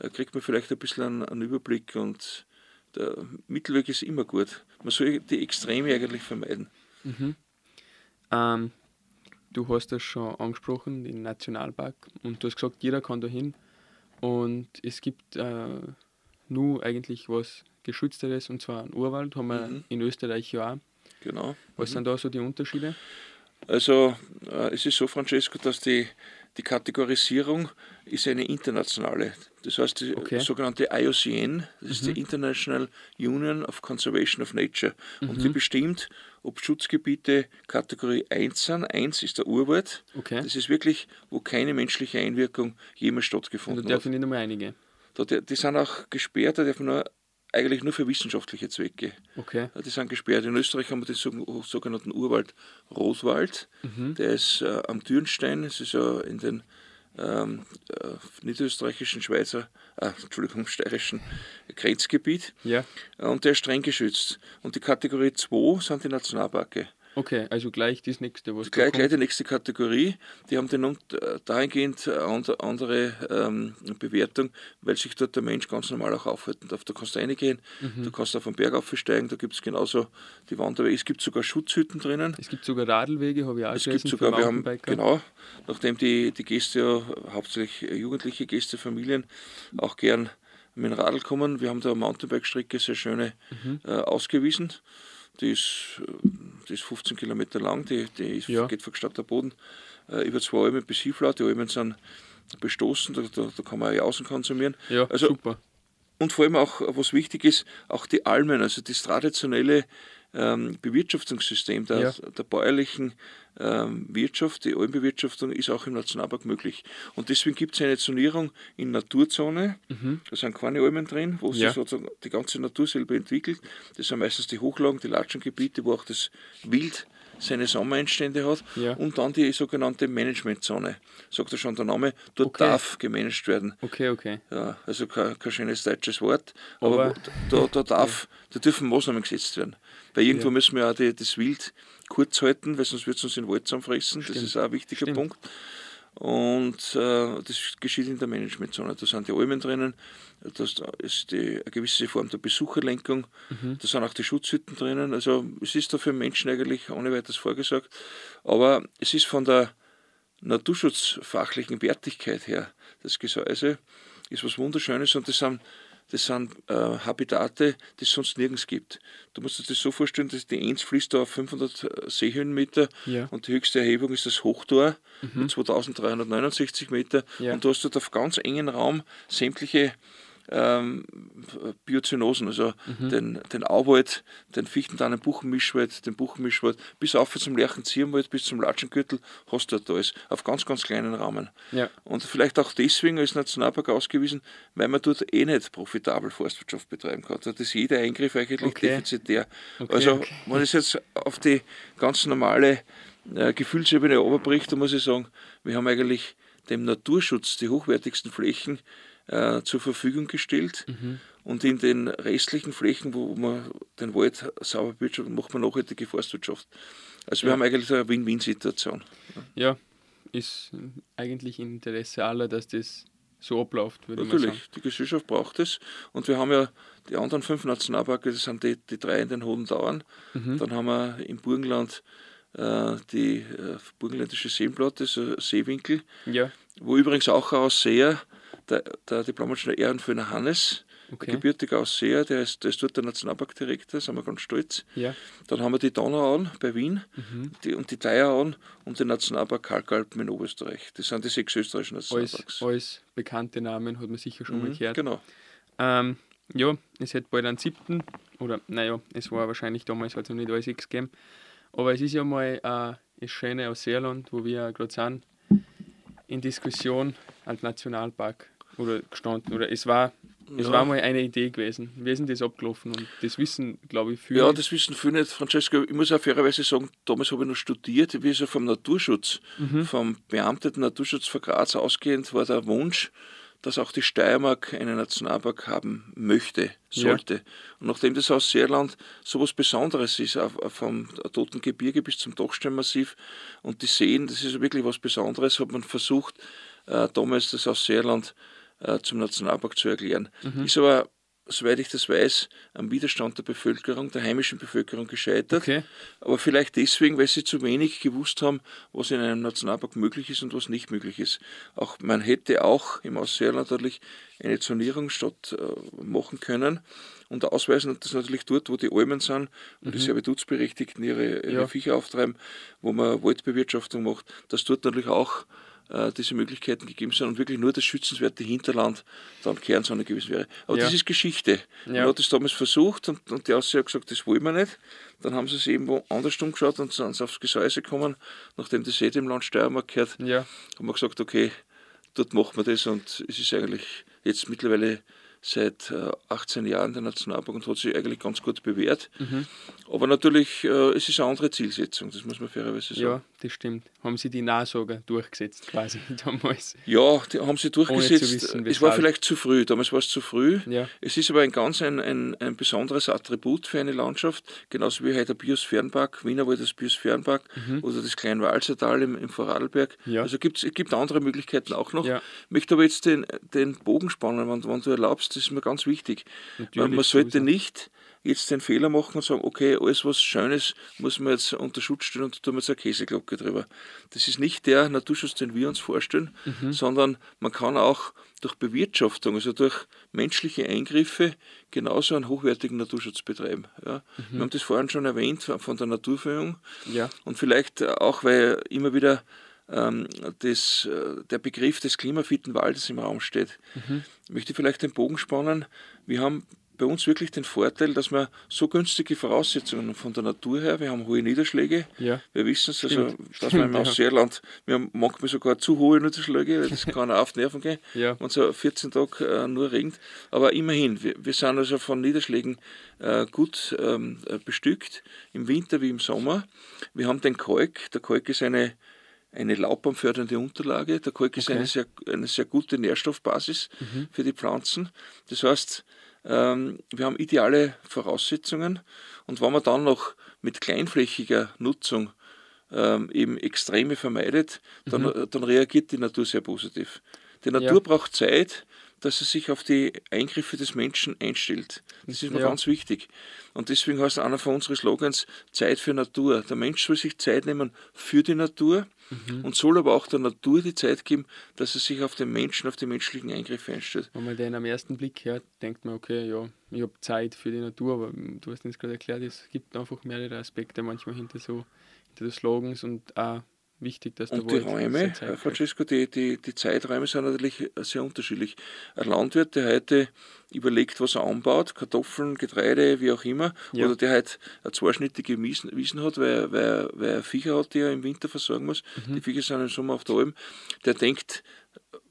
äh, kriegt man vielleicht ein bisschen einen, einen Überblick und der Mittelweg ist immer gut. Man soll die Extreme eigentlich vermeiden. Ähm, du hast das schon angesprochen, den Nationalpark, und du hast gesagt, jeder kann da hin. Und es gibt äh, nur eigentlich was Geschützteres, und zwar einen Urwald, haben wir Mhm. in Österreich ja auch. Genau. Was sind da so die Unterschiede? Also äh, es ist so, Francesco, dass die, die Kategorisierung ist eine internationale. Das heißt, die Okay. sogenannte IUCN, das ist die International Union of Conservation of Nature. Und die bestimmt, ob Schutzgebiete Kategorie 1 sind. 1 ist der Urwald. Okay. Das ist wirklich, wo keine menschliche Einwirkung jemals Und da stattgefunden darf hat. ich nicht einmal einige. Da, die, sind auch gesperrt, da darf man nur, eigentlich nur für wissenschaftliche Zwecke. Okay. Die sind gesperrt. In Österreich haben wir den sog- sogenannten Urwald Rotwald. Der ist äh, am Dürnstein. Es ist ja in den ähm, äh, niederösterreichischen, Schweizer, äh, Entschuldigung, steirischen Grenzgebiet. Ja. Und der ist streng geschützt. Und die Kategorie 2 sind die Nationalparke. Okay, also gleich das nächste, was Gleich, gleich die nächste Kategorie. Die haben den, äh, dahingehend äh, and- andere ähm, Bewertung, weil sich dort der Mensch ganz normal auch aufhalten darf. Da kannst du reingehen, Mhm. du kannst auf den Berg aufsteigen, da gibt es genauso die Wanderwege. Es gibt sogar Schutzhütten drinnen. Es gibt sogar Radlwege, habe ich auch Es gibt sogar, wir haben, genau, nachdem die, die Gäste ja hauptsächlich äh, jugendliche Gäste, Familien auch gern mit dem Radl kommen. Wir haben da eine Mountainbike-Strecke, sehr schöne, Mhm. äh, ausgewiesen. Die ist, äh, die ist 15 Kilometer lang, die, die ist, Ja. geht von Stadt der Boden äh, über zwei Almen bis Hiflau. Die Almen sind bestoßen, da, da, da kann man auch außen konsumieren. Ja, Also super. und vor allem auch, was wichtig ist, auch die Almen, also das traditionelle ähm, Bewirtschaftungssystem der, ja. der bäuerlichen ähm, Wirtschaft, die Almbewirtschaftung, ist auch im Nationalpark möglich. Und deswegen gibt es eine Zonierung in Naturzone. Mhm. Da sind keine Almen drin, wo ja. sich sozusagen die ganze Natur selber entwickelt. Das sind meistens die Hochlagen, die Latschengebiete, wo auch das Wild seine Sommereinstände hat. Ja. Und dann die sogenannte Managementzone. Sagt ja schon der Name, dort okay. darf gemanagt werden. Okay, okay. Ja, also kein, kein schönes deutsches Wort, aber, aber da, da, darf, ja. da dürfen Maßnahmen gesetzt werden. Weil irgendwo ja. müssen wir auch die, das Wild kurz halten, weil sonst wird es uns in den Wald zusammenfressen. Das ist auch ein wichtiger Stimmt. Punkt. Und äh, das geschieht in der Managementzone. Da sind die Almen drinnen, da ist die, eine gewisse Form der Besucherlenkung, mhm. da sind auch die Schutzhütten drinnen. Also es ist da für Menschen eigentlich ohne weiteres vorgesagt. Aber es ist von der naturschutzfachlichen Wertigkeit her, das Gesäuse ist was Wunderschönes und das sind das sind äh, Habitate, die es sonst nirgends gibt. Du musst dir das so vorstellen, dass die Enz fließt da auf 500 äh, Seehöhenmeter ja. und die höchste Erhebung ist das Hochtor mhm. mit 2369 Meter. Ja. Und du hast dort auf ganz engen Raum sämtliche ähm, Biozynosen, also mhm. den, den Auwald, den Fichtendannen Buchenmischwald, den Buchenmischwald, bis auf zum Lerchenzirnwald, bis zum Latschengürtel, hast du dort alles, auf ganz, ganz kleinen Rahmen. Ja. Und vielleicht auch deswegen als Nationalpark ausgewiesen, weil man dort eh nicht profitabel Forstwirtschaft betreiben kann. Da ist jeder Eingriff eigentlich okay. defizitär. Okay, also, okay. wenn es jetzt auf die ganz normale äh, Gefühlsebene überbricht, dann muss ich sagen, wir haben eigentlich dem Naturschutz die hochwertigsten Flächen äh, zur Verfügung gestellt. Mhm. Und in den restlichen Flächen, wo man den Wald sauber bewirtschaftet, macht man nachhaltige Forstwirtschaft. Also wir haben eigentlich eine Win-Win-Situation. Ja, ist eigentlich im Interesse aller, dass das so abläuft, würde Natürlich, die Gesellschaft braucht es. Und wir haben ja die anderen fünf Nationalparke, das sind die, die drei in den Hohen Dauern. Mhm. Dann haben wir im Burgenland äh, die äh, burgenländische Seenplatte, so Seewinkel, ja. wo übrigens auch aus Seer der, der Diplomingenieur Ehrenföhner Hannes, okay. gebürtiger Ausseher, der ist, der ist dort der Nationalparkdirektor, sind wir ganz stolz. Ja. Dann haben wir die Donauauen bei Wien mhm. die, und die Theierauen und den Nationalpark Kalkalpen in Oberösterreich. Das sind die sechs österreichischen Nationalparks. Alles, alles bekannte Namen, hat man sicher schon mhm, mal gehört. Genau. Ähm, ja, es hätte bald einen siebten, oder naja, es war wahrscheinlich damals halt noch nicht alles X gegeben. Aber es ist ja mal äh, das Schöne aus Seerland, wo wir gerade sind, in Diskussion als Nationalpark oder gestanden. Oder es war, es ja. war mal eine Idee gewesen. Wie ist denn das abgelaufen? Und das wissen, glaube ich, viele. Ja, das wissen viele nicht. Francesco, ich muss auch fairerweise sagen, damals habe ich noch studiert, wie es ja vom Naturschutz, mhm. vom beamteten Naturschutz von Graz ausgehend war der Wunsch, dass auch die Steiermark einen Nationalpark haben möchte, sollte. Ja. Und nachdem das aus Seerland so etwas Besonderes ist, vom Toten Gebirge bis zum Dachsteinmassiv und die Seen, das ist wirklich was Besonderes, hat man versucht, äh, damals das aus Seerland äh, zum Nationalpark zu erklären. Mhm. Ist aber, soweit ich das weiß, am Widerstand der Bevölkerung, der heimischen Bevölkerung gescheitert. Okay. Aber vielleicht deswegen, weil sie zu wenig gewusst haben, was in einem Nationalpark möglich ist und was nicht möglich ist. Auch man hätte auch im Ausseerland natürlich eine Zonierung statt äh, machen können und ausweisen und das natürlich dort, wo die Almen sind und mhm. die Servitutsberechtigten ihre, ihre ja. Viecher auftreiben, wo man Waldbewirtschaftung macht, dass dort natürlich auch äh, diese Möglichkeiten gegeben sind und wirklich nur das schützenswerte Hinterland dann Kernzone gewesen wäre. Aber ja. das ist Geschichte. Ja. Man hat es damals versucht und, und die Aussage hat gesagt, das wollen wir nicht. Dann haben sie es eben woanders umgeschaut und sind aufs Gesäuse gekommen, nachdem das eh dem Land Steiermark gehört, ja. haben wir gesagt, okay, dort machen wir das und es ist eigentlich jetzt mittlerweile seit 18 äh, Jahren der Nationalpark und hat sich eigentlich ganz gut bewährt. Mhm. Aber natürlich, äh, es ist eine andere Zielsetzung, das muss man fairerweise sagen. Ja, das stimmt. Haben Sie die Nahsager durchgesetzt quasi damals? Ja, die haben sie durchgesetzt. Wissen, es war vielleicht zu früh, damals war es zu früh. Ja. Es ist aber ein ganz ein, ein, ein besonderes Attribut für eine Landschaft, genauso wie heute der Biosphärenpark, Wienerwald das Biosphärenpark mhm. oder das Kleinwalsertal im, im Vorarlberg. Ja. Also gibt's, es gibt andere Möglichkeiten auch noch. Ja. Ich möchte aber jetzt den, den Bogen spannen, wenn, wenn du erlaubst, das ist mir ganz wichtig. Man, man sollte nicht jetzt den Fehler machen und sagen, okay, alles was Schönes muss man jetzt unter Schutz stellen und tun wir jetzt eine Käseglocke drüber. Das ist nicht der Naturschutz, den wir uns vorstellen, mhm. sondern man kann auch durch Bewirtschaftung, also durch menschliche Eingriffe, genauso einen hochwertigen Naturschutz betreiben. Ja. Mhm. Wir haben das vorhin schon erwähnt von der Naturführung. Ja. Und vielleicht auch, weil immer wieder ähm, das, äh, der Begriff des klimafitten Waldes im Raum steht. Mhm. Ich möchte vielleicht den Bogen spannen. Wir haben bei uns wirklich den Vorteil, dass wir so günstige Voraussetzungen von der Natur her, wir haben hohe Niederschläge, ja. wir wissen es, also, dass wir im. Ausseerland, wir haben manchmal sogar zu hohe Niederschläge, das kann auch auf Nerven gehen, ja. wenn es 14 Tage äh, nur regnet, aber immerhin, wir, wir sind also von Niederschlägen äh, gut ähm, äh, bestückt, im Winter wie im Sommer. Wir haben den Kalk, der Kalk ist eine eine laubbaumfördernde Unterlage. Der Kalk okay. ist eine sehr, eine sehr gute Nährstoffbasis mhm. für die Pflanzen. Das heißt, wir haben ideale Voraussetzungen und wenn man dann noch mit kleinflächiger Nutzung ähm, eben Extreme vermeidet, dann, mhm. dann reagiert die Natur sehr positiv. Die Natur ja. braucht Zeit, dass sie sich auf die Eingriffe des Menschen einstellt. Das ist mir ja. ganz wichtig. Und deswegen heißt einer von unseren Slogans Zeit für Natur. Der Mensch soll sich Zeit nehmen für die Natur mhm. und soll aber auch der Natur die Zeit geben, dass er sich auf den Menschen, auf die menschlichen Eingriffe einstellt. Wenn man den am ersten Blick hört, denkt man, okay, ja, ich habe Zeit für die Natur, aber du hast uns gerade erklärt, es gibt einfach mehrere Aspekte manchmal hinter so hinter den Slogans und auch wichtig, dass Und die Räume, Herr Francesco, die, die, die Zeiträume sind natürlich sehr unterschiedlich. Ein Landwirt, der heute überlegt, was er anbaut, Kartoffeln, Getreide, wie auch immer, ja. oder der halt eine zweischnittige Wiesen, hat, weil, weil, weil er Viecher hat, die er im Winter versorgen muss, mhm. die Viecher sind im Sommer auf der Alm, der denkt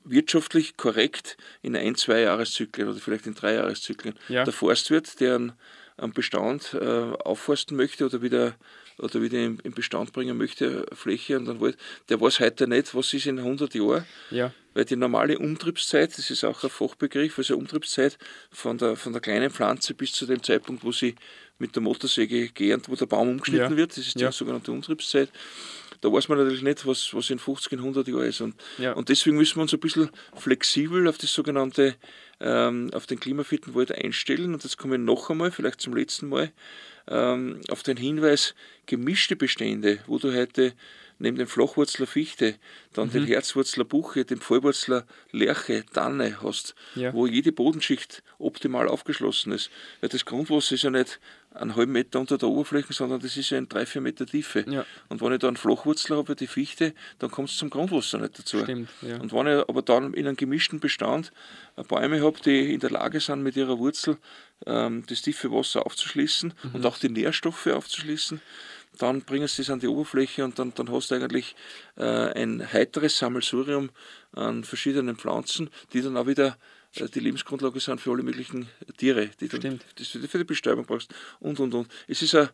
wirtschaftlich korrekt in ein, zwei Jahreszyklen oder vielleicht in drei Jahreszyklen. Ja. Der Forstwirt, der einen, einen Bestand äh, aufforsten möchte oder wieder oder wieder in, in Bestand bringen möchte, Fläche und dann Wald, der weiß heute nicht, was ist in 100 Jahren. Ja. Weil die normale Umtriebszeit, das ist auch ein Fachbegriff, also Umtriebszeit von der, von der kleinen Pflanze bis zu dem Zeitpunkt, wo sie mit der Motorsäge gärt, wo der Baum umgeschnitten ja. wird, das ist die ja. sogenannte Umtriebszeit. Da weiß man natürlich nicht, was, was in 50, in 100 Jahren ist. Und, ja. und deswegen müssen wir uns ein bisschen flexibel auf das sogenannte, ähm, auf den klimafitten Wald einstellen. Und das komme ich noch einmal, vielleicht zum letzten Mal, ähm, auf den Hinweis, gemischte Bestände, wo du heute neben dem Flachwurzler Fichte dann mhm. den Herzwurzler Buche, den Vollwurzler Lerche, Tanne hast, ja. wo jede Bodenschicht optimal aufgeschlossen ist. Weil das Grundwasser ist ja nicht einen halben Meter unter der Oberfläche, sondern das ist ja in drei, vier Meter Tiefe. Ja. Und wenn ich da einen Flachwurzler habe, die Fichte, dann kommt es zum Grundwasser nicht dazu. Stimmt, ja. Und wenn ich aber dann in einem gemischten Bestand Bäume habe, die in der Lage sind, mit ihrer Wurzel ähm, das tiefe Wasser aufzuschließen mhm. und auch die Nährstoffe aufzuschließen, dann bringen sie es an die Oberfläche und dann, dann hast du eigentlich äh, ein heiteres Sammelsurium an verschiedenen Pflanzen, die dann auch wieder die Lebensgrundlage sind für alle möglichen Tiere, die du für die Bestäubung brauchst und und und. Es ist ein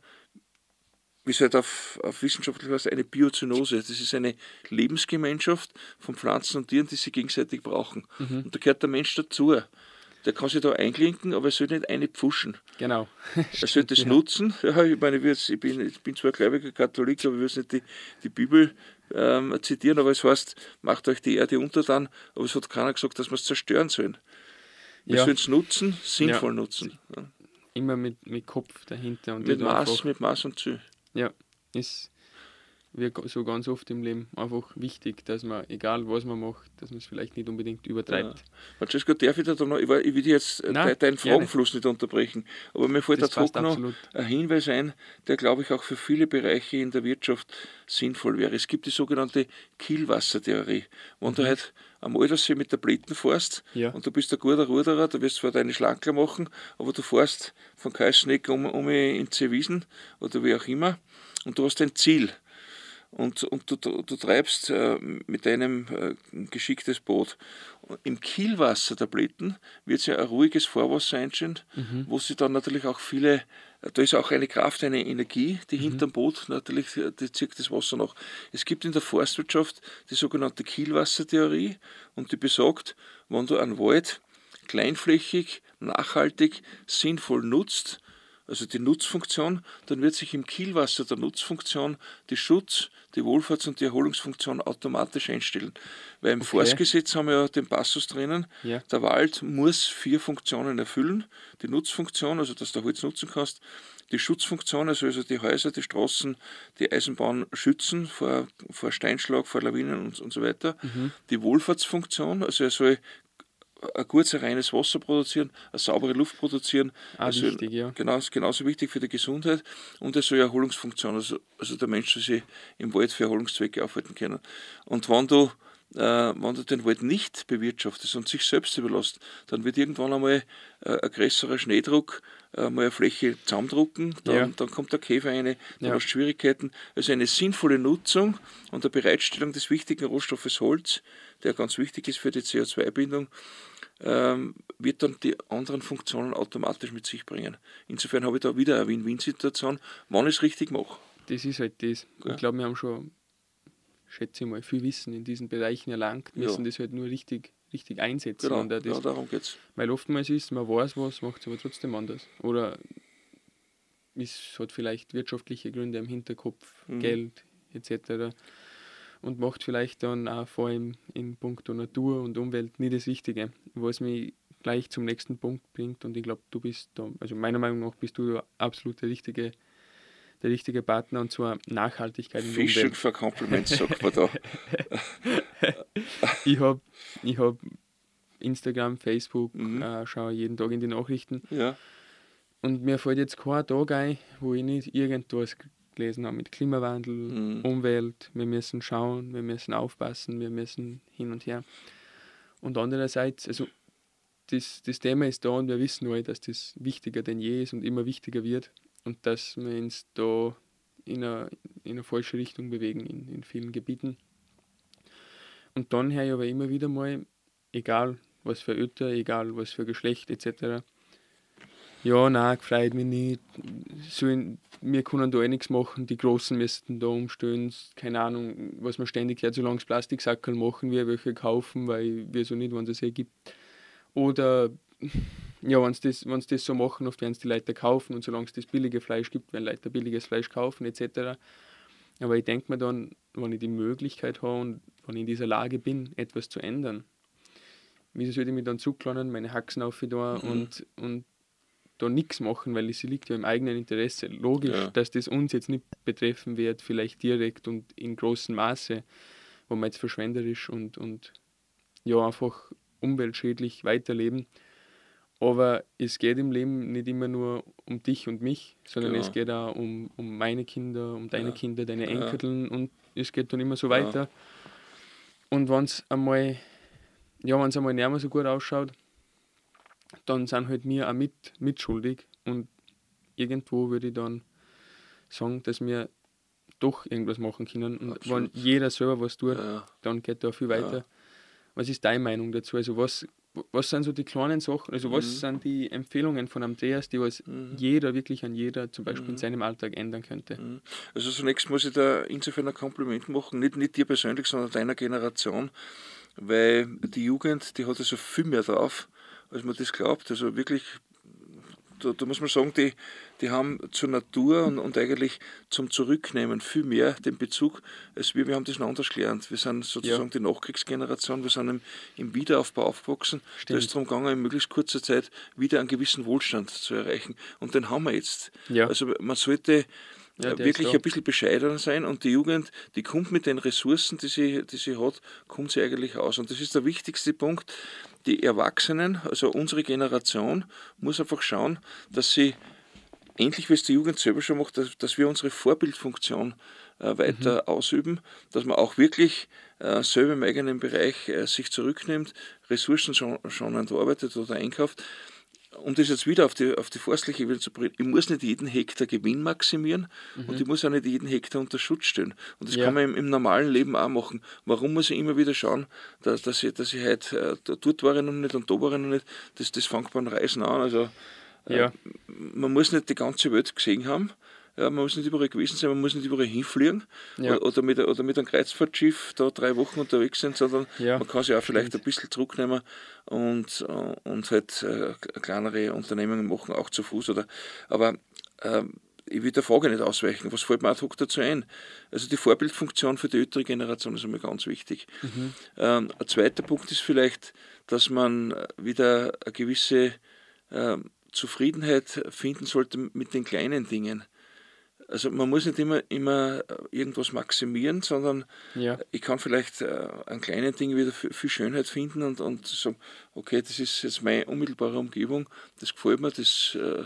wie es halt auf, auf wissenschaftlich heißt, eine Biozynose. Das ist eine Lebensgemeinschaft von Pflanzen und Tieren, die sie gegenseitig brauchen. Mhm. Und da gehört der Mensch dazu der kann sich da einklinken, aber er soll nicht eine pfuschen. Genau. Er soll das ja. nutzen. Ja, ich meine, ich bin, ich bin zwar gläubiger Katholik, aber ich will nicht die, die Bibel ähm, zitieren, aber es heißt, macht euch die Erde untertan, aber es hat keiner gesagt, dass wir es zerstören sollen. Wir ja. sollen es nutzen, sinnvoll ja. nutzen. Immer mit, mit Kopf dahinter. Und mit Maß, einfach, mit Maß und Ziel. Ja, ist wie so ganz oft im Leben einfach wichtig, dass man, egal was man macht, dass man es vielleicht nicht unbedingt übertreibt. Ja. Francesco, darf ich da noch, ich, will dir jetzt äh, Nein, deinen Fragenfluss nicht unterbrechen, aber mir fällt dazu noch ein Hinweis ein, der glaube ich auch für viele Bereiche in der Wirtschaft sinnvoll wäre. Es gibt die sogenannte Kielwassertheorie. Wenn mhm. du halt am Aldersee mit der Blitten fährst ja. und du bist ein guter Ruderer, du wirst zwar deine Schlanker machen, aber du fährst von Kaisneck um, um in Zewiesen oder wie auch immer und du hast ein Ziel und, und du, du, du treibst äh, mit deinem äh, geschicktes Boot. Im Kielwasser der Blitten wird es ja ein ruhiges Vorwasser einstehen, mhm. wo sie dann natürlich auch viele, da ist auch eine Kraft, eine Energie, die mhm. hinterm Boot natürlich, äh, die zieht das Wasser noch. Es gibt in der Forstwirtschaft die sogenannte Kielwassertheorie und die besagt, wenn du einen Wald kleinflächig, nachhaltig, sinnvoll nutzt, also die Nutzfunktion, dann wird sich im Kielwasser der Nutzfunktion die Schutz-, die Wohlfahrts- und die Erholungsfunktion automatisch einstellen. Weil im okay. Forstgesetz haben wir ja den Passus drinnen, ja. der Wald muss vier Funktionen erfüllen. Die Nutzfunktion, also dass du Holz nutzen kannst, die Schutzfunktion, also, also die Häuser, die Straßen, die Eisenbahn schützen vor, vor Steinschlag, vor Lawinen und, und so weiter. Mhm. Die Wohlfahrtsfunktion, also er soll ein gutes, reines Wasser produzieren, eine saubere Luft produzieren. Ah, also wichtig, ja. Genau, ist genauso wichtig für die Gesundheit und es soll Erholungsfunktion, also, also der Mensch soll sich im Wald für Erholungszwecke aufhalten können. Und wenn du äh, wenn du den Wald nicht bewirtschaftest und sich selbst überlässt, dann wird irgendwann einmal äh, ein größerer Schneedruck äh, mal eine Fläche zusammendrucken, dann, ja. dann kommt der Käfer rein, dann ja. hast du Schwierigkeiten. Also eine sinnvolle Nutzung und der Bereitstellung des wichtigen Rohstoffes Holz, der ganz wichtig ist für die CO2-Bindung, ähm, wird dann die anderen Funktionen automatisch mit sich bringen. Insofern habe ich da wieder eine Win-Win-Situation, wann ich es richtig mache. Das ist halt das. Ja. Ich glaube, wir haben schon, schätze ich mal, viel Wissen in diesen Bereichen erlangt, müssen das halt nur richtig, richtig einsetzen. Genau, das, ja, darum geht's. Weil oftmals ist, man weiß was, macht es aber trotzdem anders. Oder es hat vielleicht wirtschaftliche Gründe im Hinterkopf, mhm. Geld etc und macht vielleicht dann auch vor allem in puncto Natur und Umwelt nie das Wichtige, was mich gleich zum nächsten Punkt bringt und ich glaube, du bist da, also meiner Meinung nach bist du absolut der richtige, der richtige Partner und zwar Nachhaltigkeit in der Umwelt. für Compliments, sagt man da. ich habe ich hab Instagram, Facebook, mhm. äh, schaue jeden Tag in die Nachrichten. Ja. Und mir fällt jetzt kein Tag ein, wo ich nicht irgendwas gelesen habe mit Klimawandel, mhm. Umwelt, wir müssen schauen, wir müssen aufpassen, wir müssen hin und her. Und andererseits, also das, das Thema ist da und wir wissen alle, dass das wichtiger denn je ist und immer wichtiger wird und dass wir uns da in eine, in eine falsche Richtung bewegen in, in vielen Gebieten. Und dann höre ich aber immer wieder mal, egal was für Ötter, egal was für Geschlecht etc., ja, nein, gefreut mich nicht. Sollen, wir können da eh nichts machen, die Großen müssten da umstellen. Keine Ahnung, was man ständig hört, solange es Plastiksackel machen wir, welche kaufen, weil wir so nicht, wenn es eh gibt. Oder ja, wenn sie das, das so machen, oft werden es die Leute kaufen und solange es das billige Fleisch gibt, werden Leute billiges Fleisch kaufen etc. Aber ich denke mir dann, wenn ich die Möglichkeit habe und wenn ich in dieser Lage bin, etwas zu ändern, wieso sollte ich mich dann zuklanen, meine Haxen auf da mhm. und, und da nichts machen, weil es liegt ja im eigenen Interesse. Logisch, ja. dass das uns jetzt nicht betreffen wird, vielleicht direkt und in großem Maße, wo wir jetzt verschwenderisch und, und ja, einfach umweltschädlich weiterleben. Aber es geht im Leben nicht immer nur um dich und mich, sondern genau. es geht auch um, um meine Kinder, um deine ja. Kinder, deine Enkeln und es geht dann immer so weiter. Ja. Und wenn es einmal, ja, wenn es einmal nicht mehr so gut ausschaut, dann sind halt wir auch mit, mitschuldig und irgendwo würde ich dann sagen, dass wir doch irgendwas machen können. Und Absolut. wenn jeder selber was tut, ja. dann geht da viel weiter. Ja. Was ist deine Meinung dazu? Also was, was sind so die kleinen Sachen, also was mhm. sind die Empfehlungen von Andreas, die was mhm. jeder, wirklich an jeder zum Beispiel mhm. in seinem Alltag ändern könnte? Mhm. Also zunächst muss ich da insofern ein Kompliment machen, nicht, nicht dir persönlich, sondern deiner Generation, weil die Jugend, die hat also viel mehr drauf als man das glaubt. Also wirklich, da, da muss man sagen, die, die haben zur Natur und, und eigentlich zum Zurücknehmen viel mehr den Bezug als wir. Wir haben das noch anders gelernt. Wir sind sozusagen ja. die Nachkriegsgeneration, wir sind im, im Wiederaufbau aufgewachsen. Stimmt. Da ist darum gegangen, in möglichst kurzer Zeit wieder einen gewissen Wohlstand zu erreichen. Und den haben wir jetzt. Ja. Also man sollte ja, wirklich ein bisschen bescheidener sein und die Jugend, die kommt mit den Ressourcen, die sie, die sie hat, kommt sie eigentlich aus. Und das ist der wichtigste Punkt, die Erwachsenen, also unsere Generation, muss einfach schauen, dass sie endlich, wie es die Jugend selber schon macht, dass, dass wir unsere Vorbildfunktion äh, weiter mhm. ausüben, dass man auch wirklich äh, selber im eigenen Bereich äh, sich zurücknimmt, Ressourcen schon, schon arbeitet oder einkauft um das jetzt wieder auf die, auf die forstliche Ebene zu bringen, ich muss nicht jeden Hektar Gewinn maximieren mhm. und ich muss auch nicht jeden Hektar unter Schutz stellen. Und das ja. kann man im, im, normalen Leben auch machen. Warum muss ich immer wieder schauen, dass, dass ich, dass ich halt, äh, dort war ich noch nicht und da war ich noch nicht, das, das fängt beim Reisen an. Also, äh, ja. man muss nicht die ganze Welt gesehen haben, ja, man muss nicht überall gewesen sein, man muss nicht überall hinfliegen ja. oder, mit, oder mit einem Kreuzfahrtschiff da drei Wochen unterwegs sein, sondern ja, man kann sich auch vielleicht ein bisschen zurücknehmen und, äh, und halt äh, kleinere Unternehmungen machen, auch zu Fuß. Oder, aber äh, ich will der Frage nicht ausweichen. Was fällt mir ad hoc dazu ein? Also die Vorbildfunktion für die ältere Generation ist einmal ganz wichtig. Mhm. Ähm, ein zweiter Punkt ist vielleicht, dass man wieder eine gewisse äh, Zufriedenheit finden sollte mit den kleinen Dingen. Also man muss nicht immer, immer äh, irgendwas maximieren, sondern ja. ich kann vielleicht äh, an kleinen Dingen wieder viel Schönheit finden und, und sagen, okay, das ist jetzt meine unmittelbare Umgebung, das gefällt mir, das, äh, äh,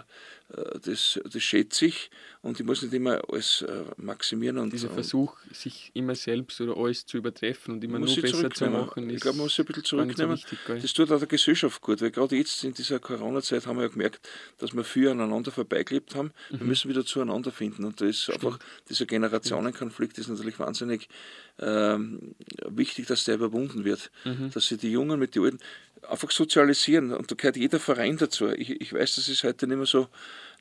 das, das schätze ich und ich muss nicht immer alles äh, maximieren. Und, Dieser Versuch, sich immer selbst oder alles zu übertreffen und immer nur besser zu machen, ich glaube, man muss sich ein bisschen zurücknehmen. So wichtig, das tut auch der Gesellschaft gut, weil gerade jetzt in dieser Corona-Zeit haben wir ja gemerkt, dass wir viel aneinander vorbeigelebt haben. Mhm. Wir müssen wieder zueinander finden und da ist Stimmt. einfach dieser Generationenkonflikt ist natürlich wahnsinnig ähm, wichtig, dass der überwunden wird. Mhm. Dass sie die Jungen mit den Alten einfach sozialisieren und da gehört jeder Verein dazu. Ich, ich weiß, dass es heute nicht mehr so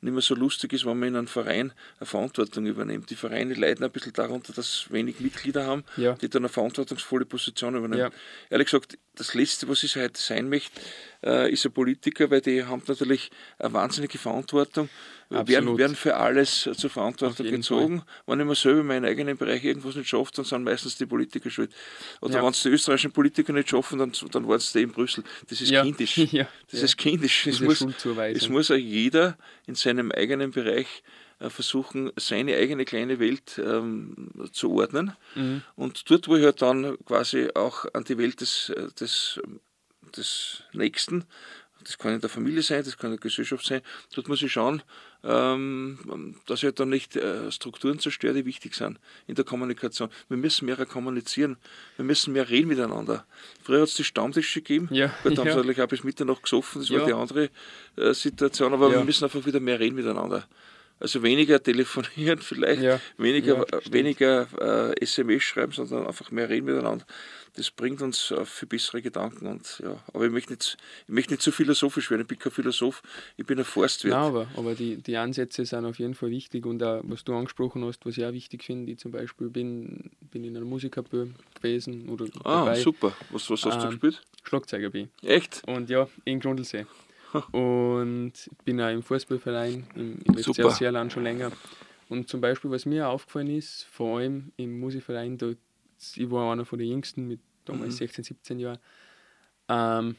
nicht mehr so lustig ist, wenn man in einem Verein eine Verantwortung übernimmt. Die Vereine leiden ein bisschen darunter, dass wenig Mitglieder haben, ja. die dann eine verantwortungsvolle Position übernehmen. Ja. Ehrlich gesagt, das Letzte, was ich heute sein möchte, äh, ist ein Politiker, weil die haben natürlich eine wahnsinnige Verantwortung, werden, werden für alles zur Verantwortung gezogen. Fall. Wenn ich mir selber in meinem eigenen Bereich irgendwas nicht schafft, dann sind meistens die Politiker schuld. Oder ja. wenn es die österreichischen Politiker nicht schaffen, dann, dann waren es die in Brüssel. Das ist ja. kindisch. Ja. Das ist kindisch. Es muss, es muss auch jeder in seinem eigenen Bereich äh, versuchen, seine eigene kleine Welt ähm, zu ordnen. Mhm. Und dort, wo ich halt dann quasi auch an die Welt des, äh, des, des Nächsten, das kann in der Familie sein, das kann in der Gesellschaft sein, dort muss ich schauen, ähm, dass ich halt dann nicht äh, Strukturen zerstöre, die wichtig sind in der Kommunikation. Wir müssen mehr kommunizieren, wir müssen mehr reden miteinander. Früher hat es die Stammtische gegeben, ja, Gut, da haben ja. sie natürlich auch bis Mitternacht gesoffen, das ja. war die andere äh, Situation, aber ja. wir müssen einfach wieder mehr reden miteinander. Also weniger telefonieren vielleicht, weniger, ja, weniger äh, SMS schreiben, sondern einfach mehr reden miteinander. Das bringt uns auf viel bessere Gedanken. Und, ja. Aber ich möchte, nicht, ich möchte nicht zu philosophisch werden. Ich bin kein Philosoph, ich bin ein Forstwirt. Nein, aber, aber die, die Ansätze sind auf jeden Fall wichtig. Und auch, was du angesprochen hast, was ich auch wichtig finde, ich zum Beispiel bin, bin in einer Musikkapelle gewesen. Oder ah, dabei. super. Was, was hast ähm, du gespielt? Schlagzeuger bin Echt? Und ja, in Grundlsee. Und bin auch im Fußballverein, im, im sehr, sehr lang schon länger. Und zum Beispiel, was mir aufgefallen ist, vor allem im Musikverein, da, ich war einer von den Jüngsten mit damals mhm. 16, 17 Jahren. Ähm,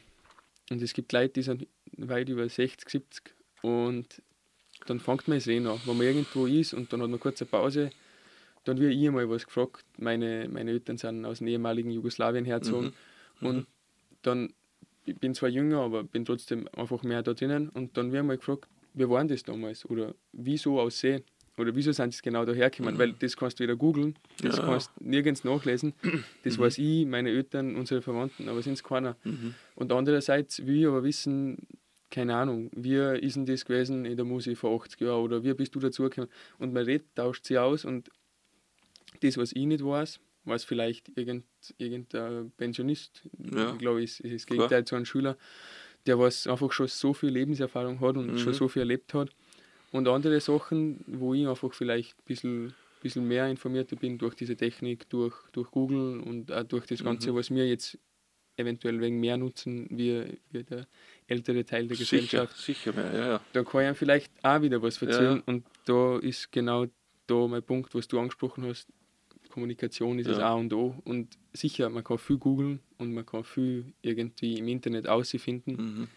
und es gibt Leute, die sind weit über 60, 70 und dann fängt man es eh an. Wenn man irgendwo ist und dann hat man kurz eine Pause, dann wird ich einmal was gefragt. Meine, meine Eltern sind aus dem ehemaligen Jugoslawien hergezogen. Mhm. Und dann ich bin zwar jünger, aber bin trotzdem einfach mehr da drinnen. Und dann werden wir gefragt, wie waren das damals? Oder wieso aussehen? Oder wieso sind sie genau dahergekommen? Mhm. Weil das kannst du wieder googeln, das ja. kannst du nirgends nachlesen. Das mhm. weiß ich, meine Eltern, unsere Verwandten, aber sind es keiner. Mhm. Und andererseits will ich aber wissen, keine Ahnung, wie ist denn das gewesen in der Musik vor 80 Jahren oder wie bist du dazugekommen? Und man redet, tauscht sie aus und das, was ich nicht weiß, was vielleicht irgendein, irgendein Pensionist, ja. glaube ich, ist das Gegenteil Klar. zu einem Schüler, der was einfach schon so viel Lebenserfahrung hat und mhm. schon so viel erlebt hat. Und andere Sachen, wo ich einfach vielleicht ein bisschen, bisschen mehr informierter bin durch diese Technik, durch, durch Google und auch durch das Ganze, mhm. was wir jetzt eventuell wegen mehr nutzen, wie, wie der ältere Teil der Gesellschaft. Sicher, sicher mehr, ja, ja. Da kann ich vielleicht auch wieder was erzählen. Ja. Und da ist genau da mein Punkt, was du angesprochen hast. Kommunikation ist ja. das A und O. Und sicher, man kann viel googeln und man kann viel irgendwie im Internet ausfinden, mhm.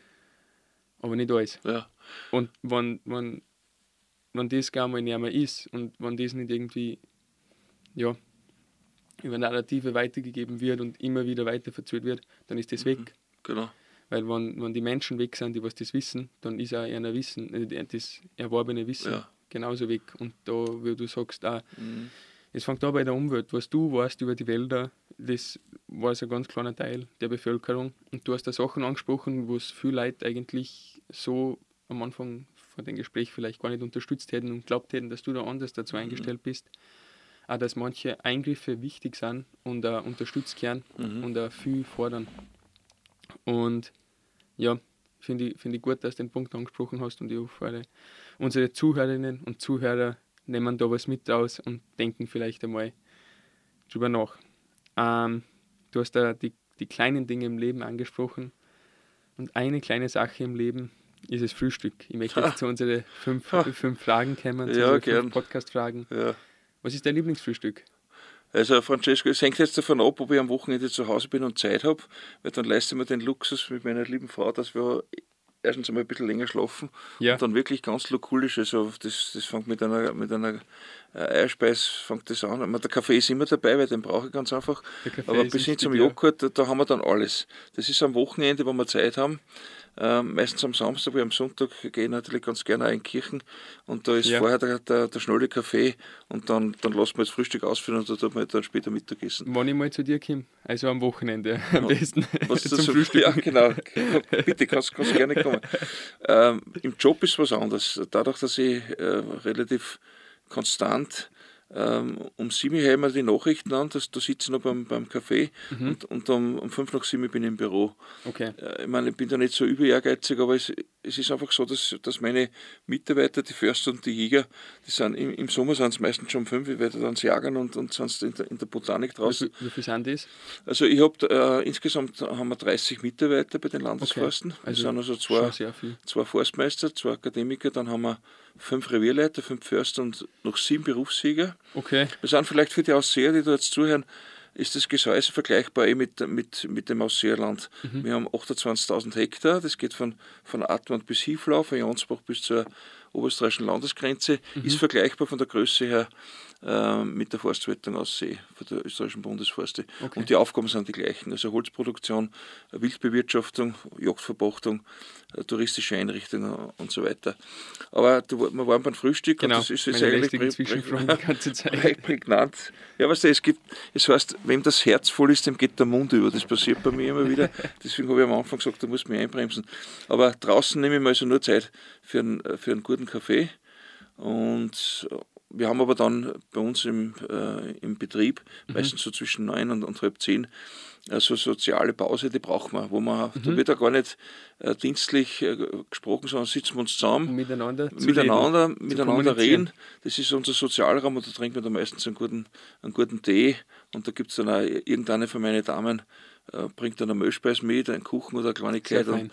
aber nicht alles. Ja. Und wenn, wenn, wenn das gar mal nicht mehr ist und wenn das nicht irgendwie ja, über Narrative weitergegeben wird und immer wieder weiter verzögert wird, dann ist das mhm. weg. Genau. Weil wenn, wenn die Menschen weg sind, die was das wissen, dann ist auch einer Wissen, äh, das erworbene Wissen ja. genauso weg. Und da, wie du sagst, auch, mhm es fängt an bei der Umwelt. Was du weißt über die Wälder, das war ein ganz kleiner Teil der Bevölkerung. Und du hast da Sachen angesprochen, wo es viele Leute eigentlich so am Anfang von dem Gespräch vielleicht gar nicht unterstützt hätten und glaubt hätten, dass du da anders dazu mhm. eingestellt bist. Auch dass manche Eingriffe wichtig sind und auch unterstützt werden mhm. und auch viel fordern. Und ja, finde ich, find ich gut, dass du den Punkt angesprochen hast und ich hoffe, unsere Zuhörerinnen und Zuhörer nehmen da was mit raus und denken vielleicht einmal drüber nach. Ähm, du hast da die, die kleinen Dinge im Leben angesprochen und eine kleine Sache im Leben ist das Frühstück. Ich möchte jetzt zu unseren fünf, fünf Fragen kommen, zu ja, fünf Podcast-Fragen. Ja. Was ist dein Lieblingsfrühstück? Also Francesco, es hängt jetzt davon ab, ob ich am Wochenende zu Hause bin und Zeit habe, weil dann leiste ich mir den Luxus mit meiner lieben Frau, dass wir erstens einmal ein bisschen länger schlafen ja. und dann wirklich ganz lokulisch. Also das, das fängt mit einer, mit einer äh, Eierspeis fängt das an. Der Kaffee ist immer dabei, weil den brauche ich ganz einfach. Aber bis hin zum Joghurt, da, da, haben wir dann alles. Das ist am Wochenende, wo wir Zeit haben. Ähm, meistens am Samstag, wie am Sonntag gehe ich natürlich ganz gerne auch in Kirchen und da ist Ja. vorher der, der, der schnelle Kaffee und dann, dann lassen wir das Frühstück ausführen und da tut man dann später Mittagessen. Wann ich mal zu dir komme, also am Wochenende am besten Was zum das so, Frühstück. ja, genau. Bitte, kannst, kannst gerne kommen. Ähm, Im Job ist was anderes. Dadurch, dass ich äh, relativ konstant um sieben höre ich mir die Nachrichten an, dass, da sitze ich noch beim, beim Café Mhm. und, und um, um fünf nach sieben bin ich im Büro. Okay. Äh, Ich meine, ich bin da nicht so über ehrgeizig, aber es, es ist einfach so, dass, dass meine Mitarbeiter, die Förster und die Jäger, die sind im, im Sommer sind es meistens schon um fünf, weil da dann jagen und, und sonst in der, in der Botanik Wie draußen. viel, wie viel sind das? Also ich habe äh, insgesamt haben wir 30 Mitarbeiter bei den Landesforsten. Okay. Also, das sind also zwei, sehr viel. zwei Forstmeister, zwei Akademiker, dann haben wir fünf Revierleiter, fünf Förster und noch sieben Berufsjäger. Okay. Wir sind vielleicht für die Ausseher, die da jetzt zuhören, ist das Gesäuse vergleichbar eh mit, mit, mit dem Ausseerland. Mhm. Wir haben 28.000 Hektar, das geht von, von Atmund bis Hieflau, von Jonsbach bis zur oberösterreichischen Landesgrenze, Mhm. ist vergleichbar von der Größe her mit der Forstverwaltung Aussee, von der österreichischen Bundesforste. Okay. Und die Aufgaben sind die gleichen, also Holzproduktion, Wildbewirtschaftung, Jagdverpachtung, äh, touristische Einrichtungen und so weiter. Aber du, wir waren beim Frühstück Genau. und das ist jetzt eigentlich prä- ganze Zeit. Prägnant. Ja, weißt du, es gibt, es heißt, wem das Herz voll ist, dem geht der Mund über. Das passiert bei mir immer wieder. Deswegen habe ich am Anfang gesagt, du musst mich einbremsen. Aber draußen nehme ich mir also nur Zeit für einen, für einen guten Kaffee. Und wir haben aber dann bei uns im, äh, im Betrieb, meistens so zwischen neun und, und halb zehn, äh, so soziale Pause, die brauchen wir, wo man, da wird ja gar nicht äh, dienstlich äh, gesprochen, sondern sitzen wir uns zusammen. Miteinander zu miteinander, reden, miteinander reden. Das ist unser Sozialraum und da trinkt man dann meistens einen guten, einen guten Tee. Und da gibt es dann auch irgendeine von meinen Damen, äh, bringt dann eine Mehlspeis mit, einen Kuchen oder eine Kleinigkeit. Und,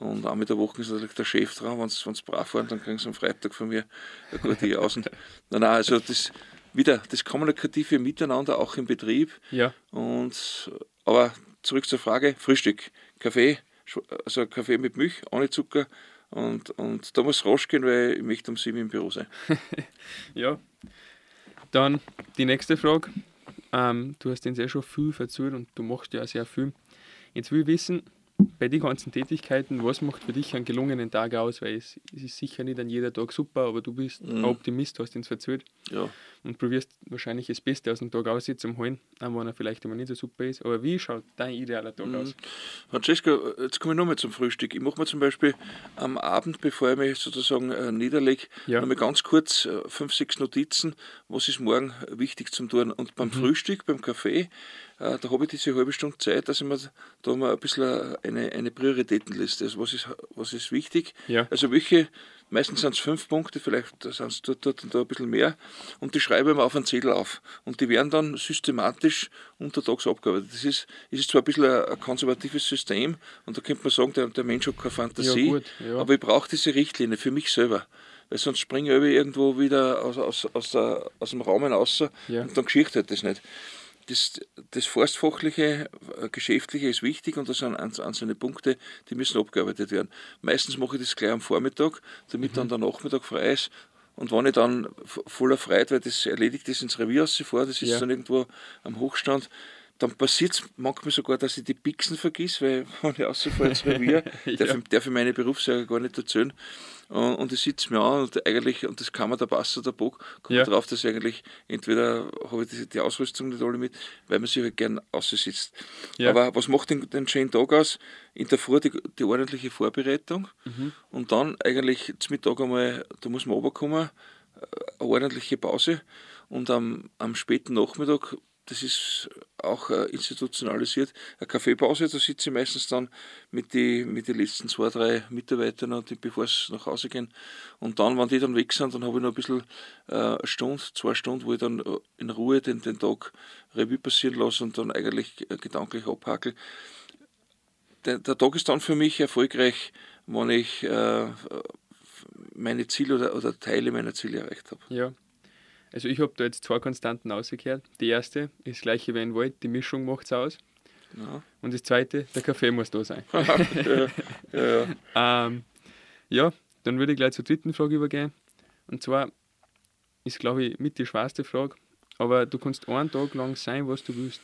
und auch mit der Woche ist natürlich der Chef dran, wenn sie brav waren, dann kriegen sie am Freitag von mir eine gute Außen. nein, nein, also das wieder das kommunikative Miteinander auch im Betrieb. Ja, Und, aber zurück zur Frage: Frühstück, Kaffee, also Kaffee mit Milch, ohne Zucker. Und, und da muss es rasch gehen, weil ich möchte um sieben im Büro sein. ja. Dann die nächste Frage. Ähm, du hast uns ja schon viel erzählt und du machst ja auch sehr viel. Jetzt will ich wissen, bei den ganzen Tätigkeiten, was macht für dich einen gelungenen Tag aus? Weil es, ist sicher nicht an jeder Tag super, aber du bist Mhm. ein Optimist, hast uns erzählt Ja. und probierst wahrscheinlich das Beste aus dem Tag aus zum holen, auch wenn er vielleicht immer nicht so super ist. Aber wie schaut dein idealer Tag aus? Francesca, jetzt komme ich nochmal zum Frühstück. Ich mache mir zum Beispiel am Abend, bevor ich mich sozusagen äh, niederlege, Ja. nochmal ganz kurz äh, fünf, sechs Notizen, was ist morgen wichtig zum tun. Und beim Frühstück, beim Kaffee, äh, da habe ich diese halbe Stunde Zeit, dass ich mir da mal ein bisschen eine, eine Prioritätenliste, also was ist, was ist wichtig. Ja. Also welche, meistens sind es fünf Punkte, vielleicht sind es dort, dort und da ein bisschen mehr. Und die schreibe ich mir auf einen Zettel auf. Und die werden dann systematisch untertags abgearbeitet. Das ist, ist zwar ein bisschen ein, konservatives System und da könnte man sagen, der, der Mensch hat keine Fantasie, Ja, gut, ja. aber ich brauche diese Richtlinie für mich selber. Weil sonst springe ich irgendwo wieder aus, aus, aus, der, aus dem Raum raus Ja. und dann geschieht halt das nicht. Das, das Forstfachliche, äh, Geschäftliche ist wichtig und das sind einz- einzelne Punkte, die müssen abgearbeitet werden. Meistens mache ich das gleich am Vormittag, damit dann der Nachmittag frei ist. Und wenn ich dann voller Freude, weil das erledigt ist, ins Revier rausfahre, das ist Ja. dann irgendwo am Hochstand, dann passiert es manchmal sogar, dass ich die Pixen vergiss, weil wenn ich rausfahre ins Revier, Ja. darf, ich, darf ich meine Berufsjahre gar nicht erzählen. Und und ich sitze mir an und eigentlich, und das kann man der Passer, der Bock, komme Ja. drauf, dass ich eigentlich entweder habe ich die, die Ausrüstung nicht alle mit, weil man sich halt gern aussitzt. Ja. Aber was macht den, den schönen Tag aus? In der Früh die, die ordentliche Vorbereitung Mhm. und dann eigentlich zum Mittag einmal, da muss man runterkommen, äh, eine ordentliche Pause und am, am späten Nachmittag, das ist auch äh, institutionalisiert, eine Kaffeepause, da sitze ich meistens dann mit den mit die letzten zwei, drei Mitarbeitern, und bevor sie nach Hause gehen. Und dann, wenn die dann weg sind, dann habe ich noch ein bisschen äh, eine Stunde, zwei Stunden, wo ich dann äh, in Ruhe den, den Tag Revue passieren lasse und dann eigentlich äh, gedanklich abhakel. Der, der Tag ist dann für mich erfolgreich, wenn ich äh, meine Ziele oder, oder Teile meiner Ziele erreicht habe. Ja. Also ich habe da jetzt zwei Konstanten ausgekehrt. Die erste ist das gleiche wie in Wald, die Mischung macht es aus. Ja. Und das zweite, der Kaffee muss da sein. ja, ja, ja. ähm, ja, dann würde ich gleich zur dritten Frage übergehen. Und zwar ist, glaube ich, mit die schwerste Frage. Aber du kannst einen Tag lang sein, was du willst.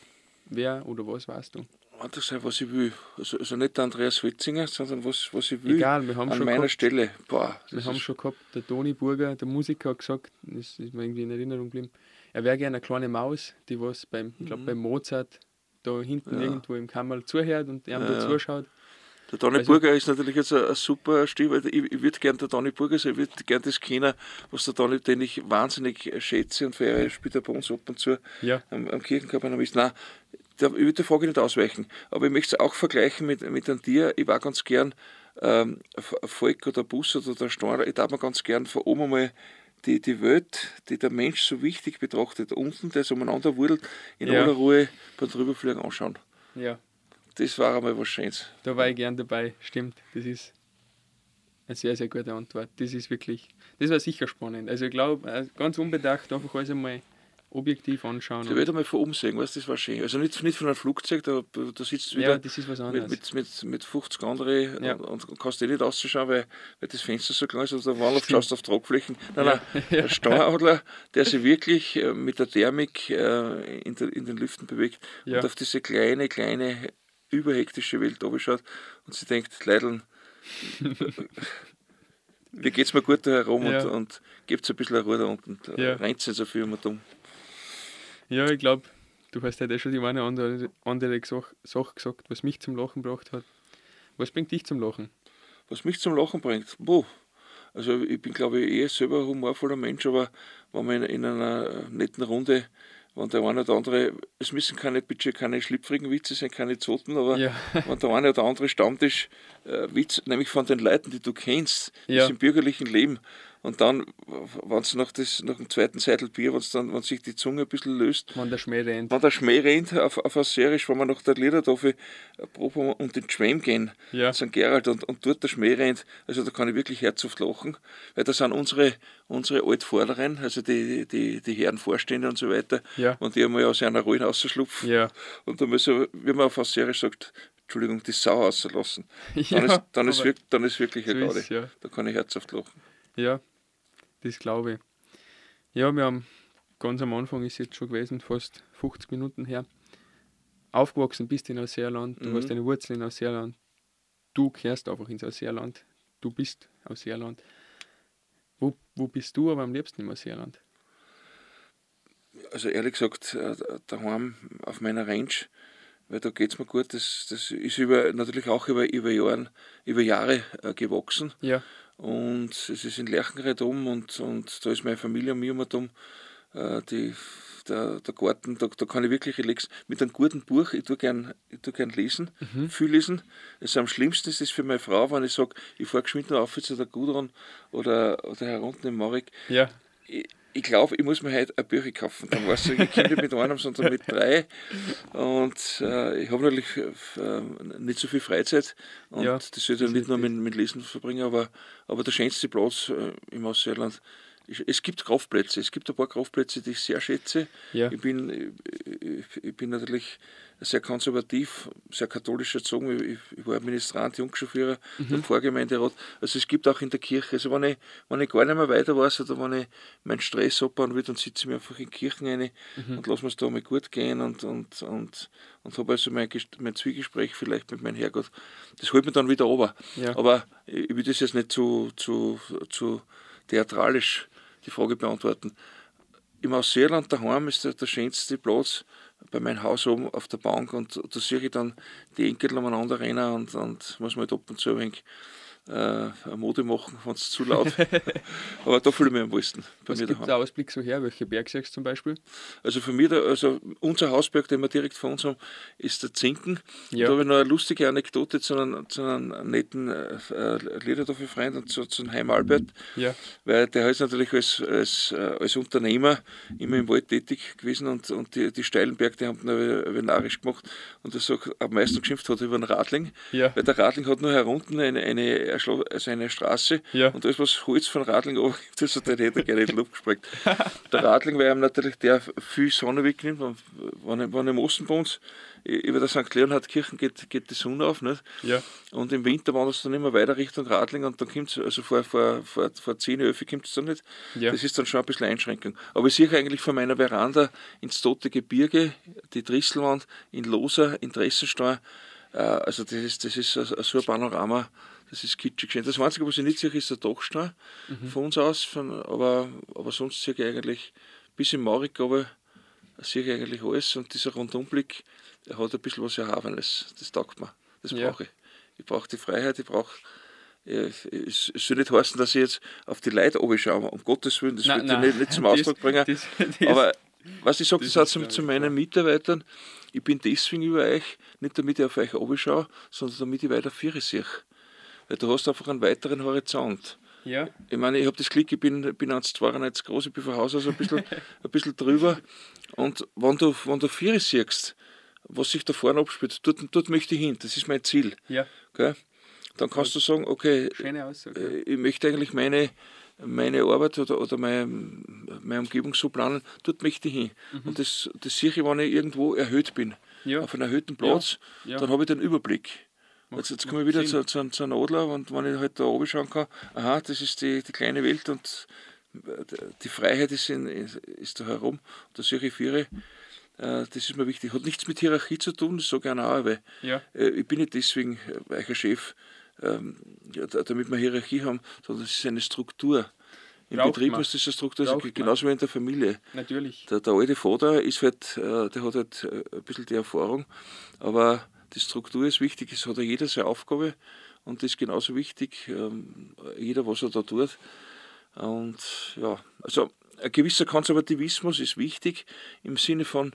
Wer oder was weißt du? Anders sein, was ich will. Also, also nicht der Andreas Wetzinger, sondern was, was ich will. Egal, wir haben An schon meiner gehabt, Stelle. Boah, wir haben schon gehabt, der Toni Burger, der Musiker, hat gesagt, das ist mir irgendwie in Erinnerung geblieben, er wäre gerne eine kleine Maus, die was beim, ich glaube beim Mozart da hinten Mhm. Ja. irgendwo im Kammerl zuhört und ihm Ja, da zuschaut. Der Donny Also- Burger ist natürlich jetzt ein, ein super Stil, weil ich, ich würde gerne der Donny Burger sein, ich würde gerne das kennen, was der Donny, den ich wahnsinnig schätze und verehre, er spielt er bei uns ab und zu Ja, am, am. Nein, da, ich würde die Frage nicht ausweichen, aber ich möchte es auch vergleichen mit, mit einem Tier. Ich war ganz gern ähm, Volk oder Bus oder der Storner, ich darf mir ganz gern von oben einmal die, die Welt, die der Mensch so wichtig betrachtet, unten, der so umeinander wurdelt, in Ja. aller Ruhe beim Drüberfliegen anschauen. ja, Das war einmal was Schönes. da war ich gern dabei, stimmt. Das ist eine sehr, sehr gute Antwort. Das ist wirklich, das war sicher spannend. Also ich glaube, ganz unbedacht einfach alles einmal objektiv anschauen. Ich werde mal von oben sehen, weißt, du, das war schön. Also nicht, nicht von einem Flugzeug, da, da sitzt du Ja, wieder das ist was mit, anderes. mit, mit, mit 50 anderen Ja. und, und kannst eh nicht rausschauen, weil, weil das Fenster so klein ist und der Wandel schaust auf Tragflächen. Nein, Ja. nein, der Steueradler, der sich wirklich äh, mit der Thermik äh, in, der, in den Lüften bewegt und auf diese kleine, kleine, überhektische Welt schaut und sie denkt, Leideln, wie geht's mir gut da herum Ja. und, und gebt ein bisschen Ruhe da unten. Ja. rennt sie so viel und um. Ja, ich glaube, du hast heute eh schon die eine andere, andere Sache gesagt, was mich zum Lachen gebracht hat. Was bringt dich zum Lachen? Was mich zum Lachen bringt, boah. Also ich bin glaube ich eher selber ein humorvoller Mensch, aber wenn man in, in einer netten Runde, wenn der eine oder andere, es müssen keine bitte keine schlüpfrigen Witze sein, keine Zoten, aber Ja. wenn der eine oder andere Stammtisch äh, Witz, nämlich von den Leuten, die du kennst, die Ja. sind im bürgerlichen Leben und dann, wenn es nach, das- nach dem zweiten Seitel Bier, dann, wenn sich die Zunge ein bisschen löst, Wenn der Schmäh rennt. wenn der Schmäh rennt auf, auf Assyrisch, wenn wir nach der Liedertafel proben und den Schwem gehen, Ja. St. Gerald und, und dort der Schmäh rennt, also da kann ich wirklich herzhaft lachen, weil da sind unsere, unsere Altvorderen, also die, die, die Herren Vorstände und so weiter, Ja. und die einmal aus einer Rollen rausschlupfen Ja. und dann so, wie man auf Assyrisch sagt, Entschuldigung, die Sau rauslassen. Dann, Ja, ist, dann, ist, aber wirk- dann ist wirklich eine ja. Da kann ich herzhaft lachen. Ja, das glaube ich. Ja, wir haben ganz am Anfang ist jetzt schon gewesen, fast 50 Minuten her. Aufgewachsen bist in Ausseerland, du Mhm. hast deine Wurzeln in Ausseerland. Du kehrst einfach ins Ausseerland. Du bist Ausseerland. Wo, wo bist du aber am liebsten im Ausseerland? Also ehrlich gesagt, äh, daheim auf meiner Range, weil da geht es mir gut, das, das ist über, natürlich auch über, über, Jahren, über Jahre äh, gewachsen. Ja, Und es ist in Lerchenreit um und, und da ist meine Familie um mich herum um. Äh, die, der, der Garten, da, da kann ich wirklich relaxen. Mit einem guten Buch, ich tue gern, ich tue gern lesen, viel lesen. Also am schlimmsten ist es für meine Frau, wenn ich sage, ich fahre geschwind noch auf zu der Gudrun oder, oder herunten im Marek. ja, Ich, ich glaube, ich muss mir heute ein Bücher kaufen. Dann war es nicht Kinder mit einem, sondern mit drei. Und äh, ich habe natürlich äh, nicht so viel Freizeit. Und Ja, das sollte ich nicht nur mit, mit Lesen verbringen, aber, aber der schönste Platz äh, im Ausseerland. Ich, es gibt Kraftplätze, es gibt ein paar Kraftplätze, die ich sehr schätze. Ja. Ich, bin, ich, ich- bin natürlich sehr konservativ, sehr katholisch erzogen. Ich, ich war Administrant, Jungschulführer Mhm. im Vorgemeinderat. Also es gibt auch in der Kirche, also wenn ich, wenn ich gar nicht mehr weiter weiß oder wenn ich meinen Stress abbauen will, dann sitze ich mir einfach in die Kirchen rein Mhm. und lasse mir es da mal gut gehen und, und, und, und habe also mein, mein Zwiegespräch vielleicht mit meinem Herrgott. Das holt mich dann wieder runter. Ja. Aber ich will das jetzt nicht zu, zu, zu theatralisch die Frage beantworten. Im Ausseerland daheim ist der, der schönste Platz bei meinem Haus oben auf der Bank und da sehe ich dann die Enkel umeinander rennen und, und muss mal ab und zu ein wenig äh, Mode machen, wenn es zu laut Aber da fühle ich mich am wohlsten. Bei was mir gibt daheim. der Ausblick so her? Welche Berg siehst du zum Beispiel? Also für mich, der, also unser Hausberg, den wir direkt vor uns haben, ist der Zinken. Ja. Da habe ich noch eine lustige Anekdote zu einem, zu einem netten äh, Liederdorfer Freund und zu, zu einem Heim Albert, Ja, weil der ist natürlich als, als, äh, als Unternehmer immer im Wald tätig gewesen und, und die, die steilen Berge, die haben ihn narrisch gemacht und er sagt, am meisten geschimpft hat er über den Radling, ja, weil der Radling hat nur herunten eine, eine also eine Straße Ja. und da ist was Holz von Radling oben, das hat der hätte gerne in die Luft gesprengt. Der Radling, weil ihm natürlich der viel Sonne wegnimmt, wenn, wenn, wenn im Osten bei uns über der St. Leonhard-Kirchen geht, geht die Sonne auf. Nicht? Ja. Und im Winter wanderst du dann immer weiter Richtung Radling und dann kommt also vor, vor, vor, vor 10 Uhr kommt es dann nicht. Ja. Das ist dann schon ein bisschen Einschränkung. Aber ich sehe eigentlich von meiner Veranda ins Tote Gebirge, die Drisselwand, in Loser, in Dressenstein. Äh, also das ist, das ist so ein Panorama, das ist kitschig schön. Das Einzige, was ich nicht sehe, ist der Dachstein von uns aus. Von, aber, aber sonst sehe ich eigentlich, bis in Maurik, aber sehe ich eigentlich alles. Und dieser Rundumblick, der hat ein bisschen was Erhabenes. Das taugt mir. Das Ja. brauche ich. Ich brauche die Freiheit, ich brauche. Es es soll nicht heißen, dass ich jetzt auf die Leute schaue, um Gottes Willen, das Nein, will ich nicht, nicht zum Ausdruck bringen. das- das- Aber was ich sage, das das, auch zu, meinen Mitarbeitern, ich bin deswegen über euch, nicht damit ich auf euch schaue, sondern damit ich weiter Viere sehe. Weil du hast einfach einen weiteren Horizont. Ja. Ich meine, ich habe das Glück, ich bin, bin 1,92 groß, ich bin von Haus aus ein bisschen, ein bisschen drüber. Und wenn du, wenn du Viere siehst, was sich da vorne abspielt, dort, dort möchte ich hin, das ist mein Ziel. Ja. Gell? Dann kannst du sagen, okay, Aussage. äh, ich möchte eigentlich meine, meine Arbeit oder, oder meine, meine Umgebung so planen, dort möchte ich hin. Und das, das sehe ich, wenn ich irgendwo erhöht bin, Mhm. Ja. auf einem erhöhten Platz, Ja. dann habe ich den Überblick. Jetzt, jetzt komme ich wieder zu, zu, zu einem Adler und wenn ich halt da oben schauen kann, aha, das ist die, die kleine Welt und äh, die Freiheit ist, in, ist, da herum. Da sehe ich Viere. Äh, Das ist mir wichtig. Hat nichts mit Hierarchie zu tun, das sage ich auch, weil Ja. äh, ich bin nicht deswegen weicher Chef, ähm, damit wir Hierarchie haben, sondern es ist eine Struktur. Im Braucht Betrieb man. ist das eine Struktur, also Braucht man. genauso wie in der Familie. Natürlich. Der, der alte Vater ist halt, der hat halt ein bisschen die Erfahrung, aber die Struktur ist wichtig, es hat ja jeder seine Aufgabe und das ist genauso wichtig, ähm, jeder, was er da tut. Und ja, also ein gewisser Konservativismus ist wichtig im Sinne von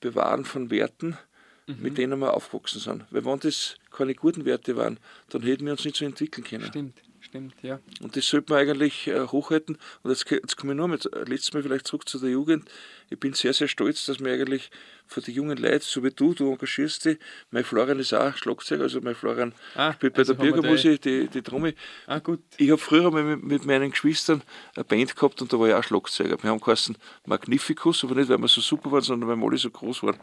Bewahren von Werten, mit denen wir aufgewachsen sind. Weil wenn das keine guten Werte waren, dann hätten wir uns nicht so entwickeln können. Stimmt. Stimmt. Ja. Und das sollte man eigentlich äh, hochhalten. Und jetzt, jetzt komme ich nur mit, äh, letztes Mal vielleicht zurück zu der Jugend. Ich bin sehr, sehr stolz, dass wir eigentlich von den jungen Leuten, so wie du, du engagierst dich, mein Florian ist auch Schlagzeuger, also mein Florian Ah, spielt bei also der Bürgermusik die, die Trommel. Ah, gut. Ich habe früher mit, mit meinen Geschwistern eine Band gehabt und da war ich auch Schlagzeuger. Wir haben geheißen Magnificus, aber nicht, weil wir so super waren, sondern weil wir alle so groß waren.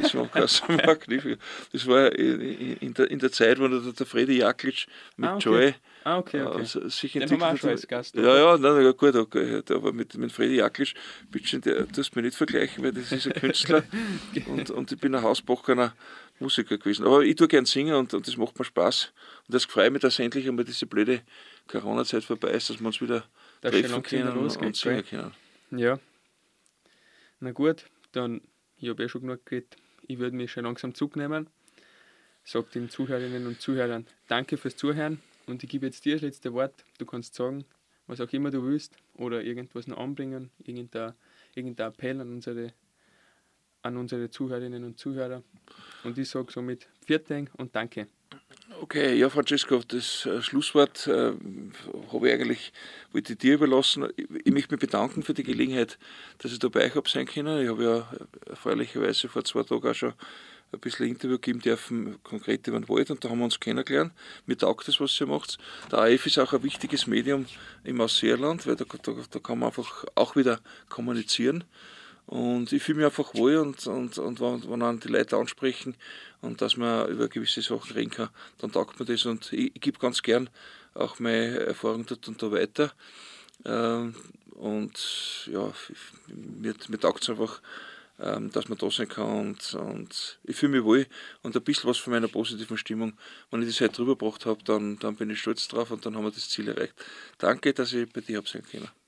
Das war Magnificus. Das war in, in, der, in der Zeit, wo der, der Freddy Jaklic mit Ah, okay. Joy Ah, okay, okay. äh, sich haben wir auch entwickelt schon hat. als Gast, Ja, ja, nein, ja, gut, okay, aber mit, mit Freddy Jaklic, bitte, der tust mich nicht vergleichen, weil das ist ein Künstler und, und ich bin ein hausbackener Musiker gewesen. Aber ich tue gern singen und, und das macht mir Spaß. Und das freut mich, dass endlich einmal diese blöde Corona-Zeit vorbei ist, dass wir uns wieder schon treffen können und, losgeht, und singen können. Ja. Na gut, dann, ich habe eh schon genug geredet. Ich würde mich schon langsam zurücknehmen. Sag den Zuhörerinnen und Zuhörern Danke fürs Zuhören und ich gebe jetzt dir das letzte Wort. Du kannst sagen, was auch immer du willst oder irgendwas noch anbringen, irgendein, irgendein Appell an unsere, an unsere Zuhörerinnen und Zuhörer. Und ich sage somit Vierteng und Danke. Okay, ja, Francesco, das äh, Schlusswort äh, habe ich eigentlich, wollte ich dir überlassen. Ich, ich möchte mich bedanken für die Gelegenheit, dass ich da bei euch habe sein können. Ich habe ja äh, erfreulicherweise vor zwei Tagen auch schon ein bisschen Interview geben dürfen, konkret über den Wald, und da haben wir uns kennengelernt. Mir taugt das, was ihr macht. Der AF ist auch ein wichtiges Medium im Ausseerland, weil da, da, da kann man einfach auch wieder kommunizieren. Und ich fühle mich einfach wohl und, und, und wenn, wenn dann die Leute ansprechen und dass man über gewisse Sachen reden kann, dann taugt mir das. Und ich, ich gebe ganz gern auch meine Erfahrung dort und da weiter. Ähm, und ja, mir, mir taugt es einfach, dass man da sein kann. Und, und ich fühle mich wohl und ein bisschen was von meiner positiven Stimmung. Wenn ich das heute drüber gebracht habe, dann, dann bin ich stolz drauf und dann haben wir das Ziel erreicht. Danke, dass ich bei dir habe sein können.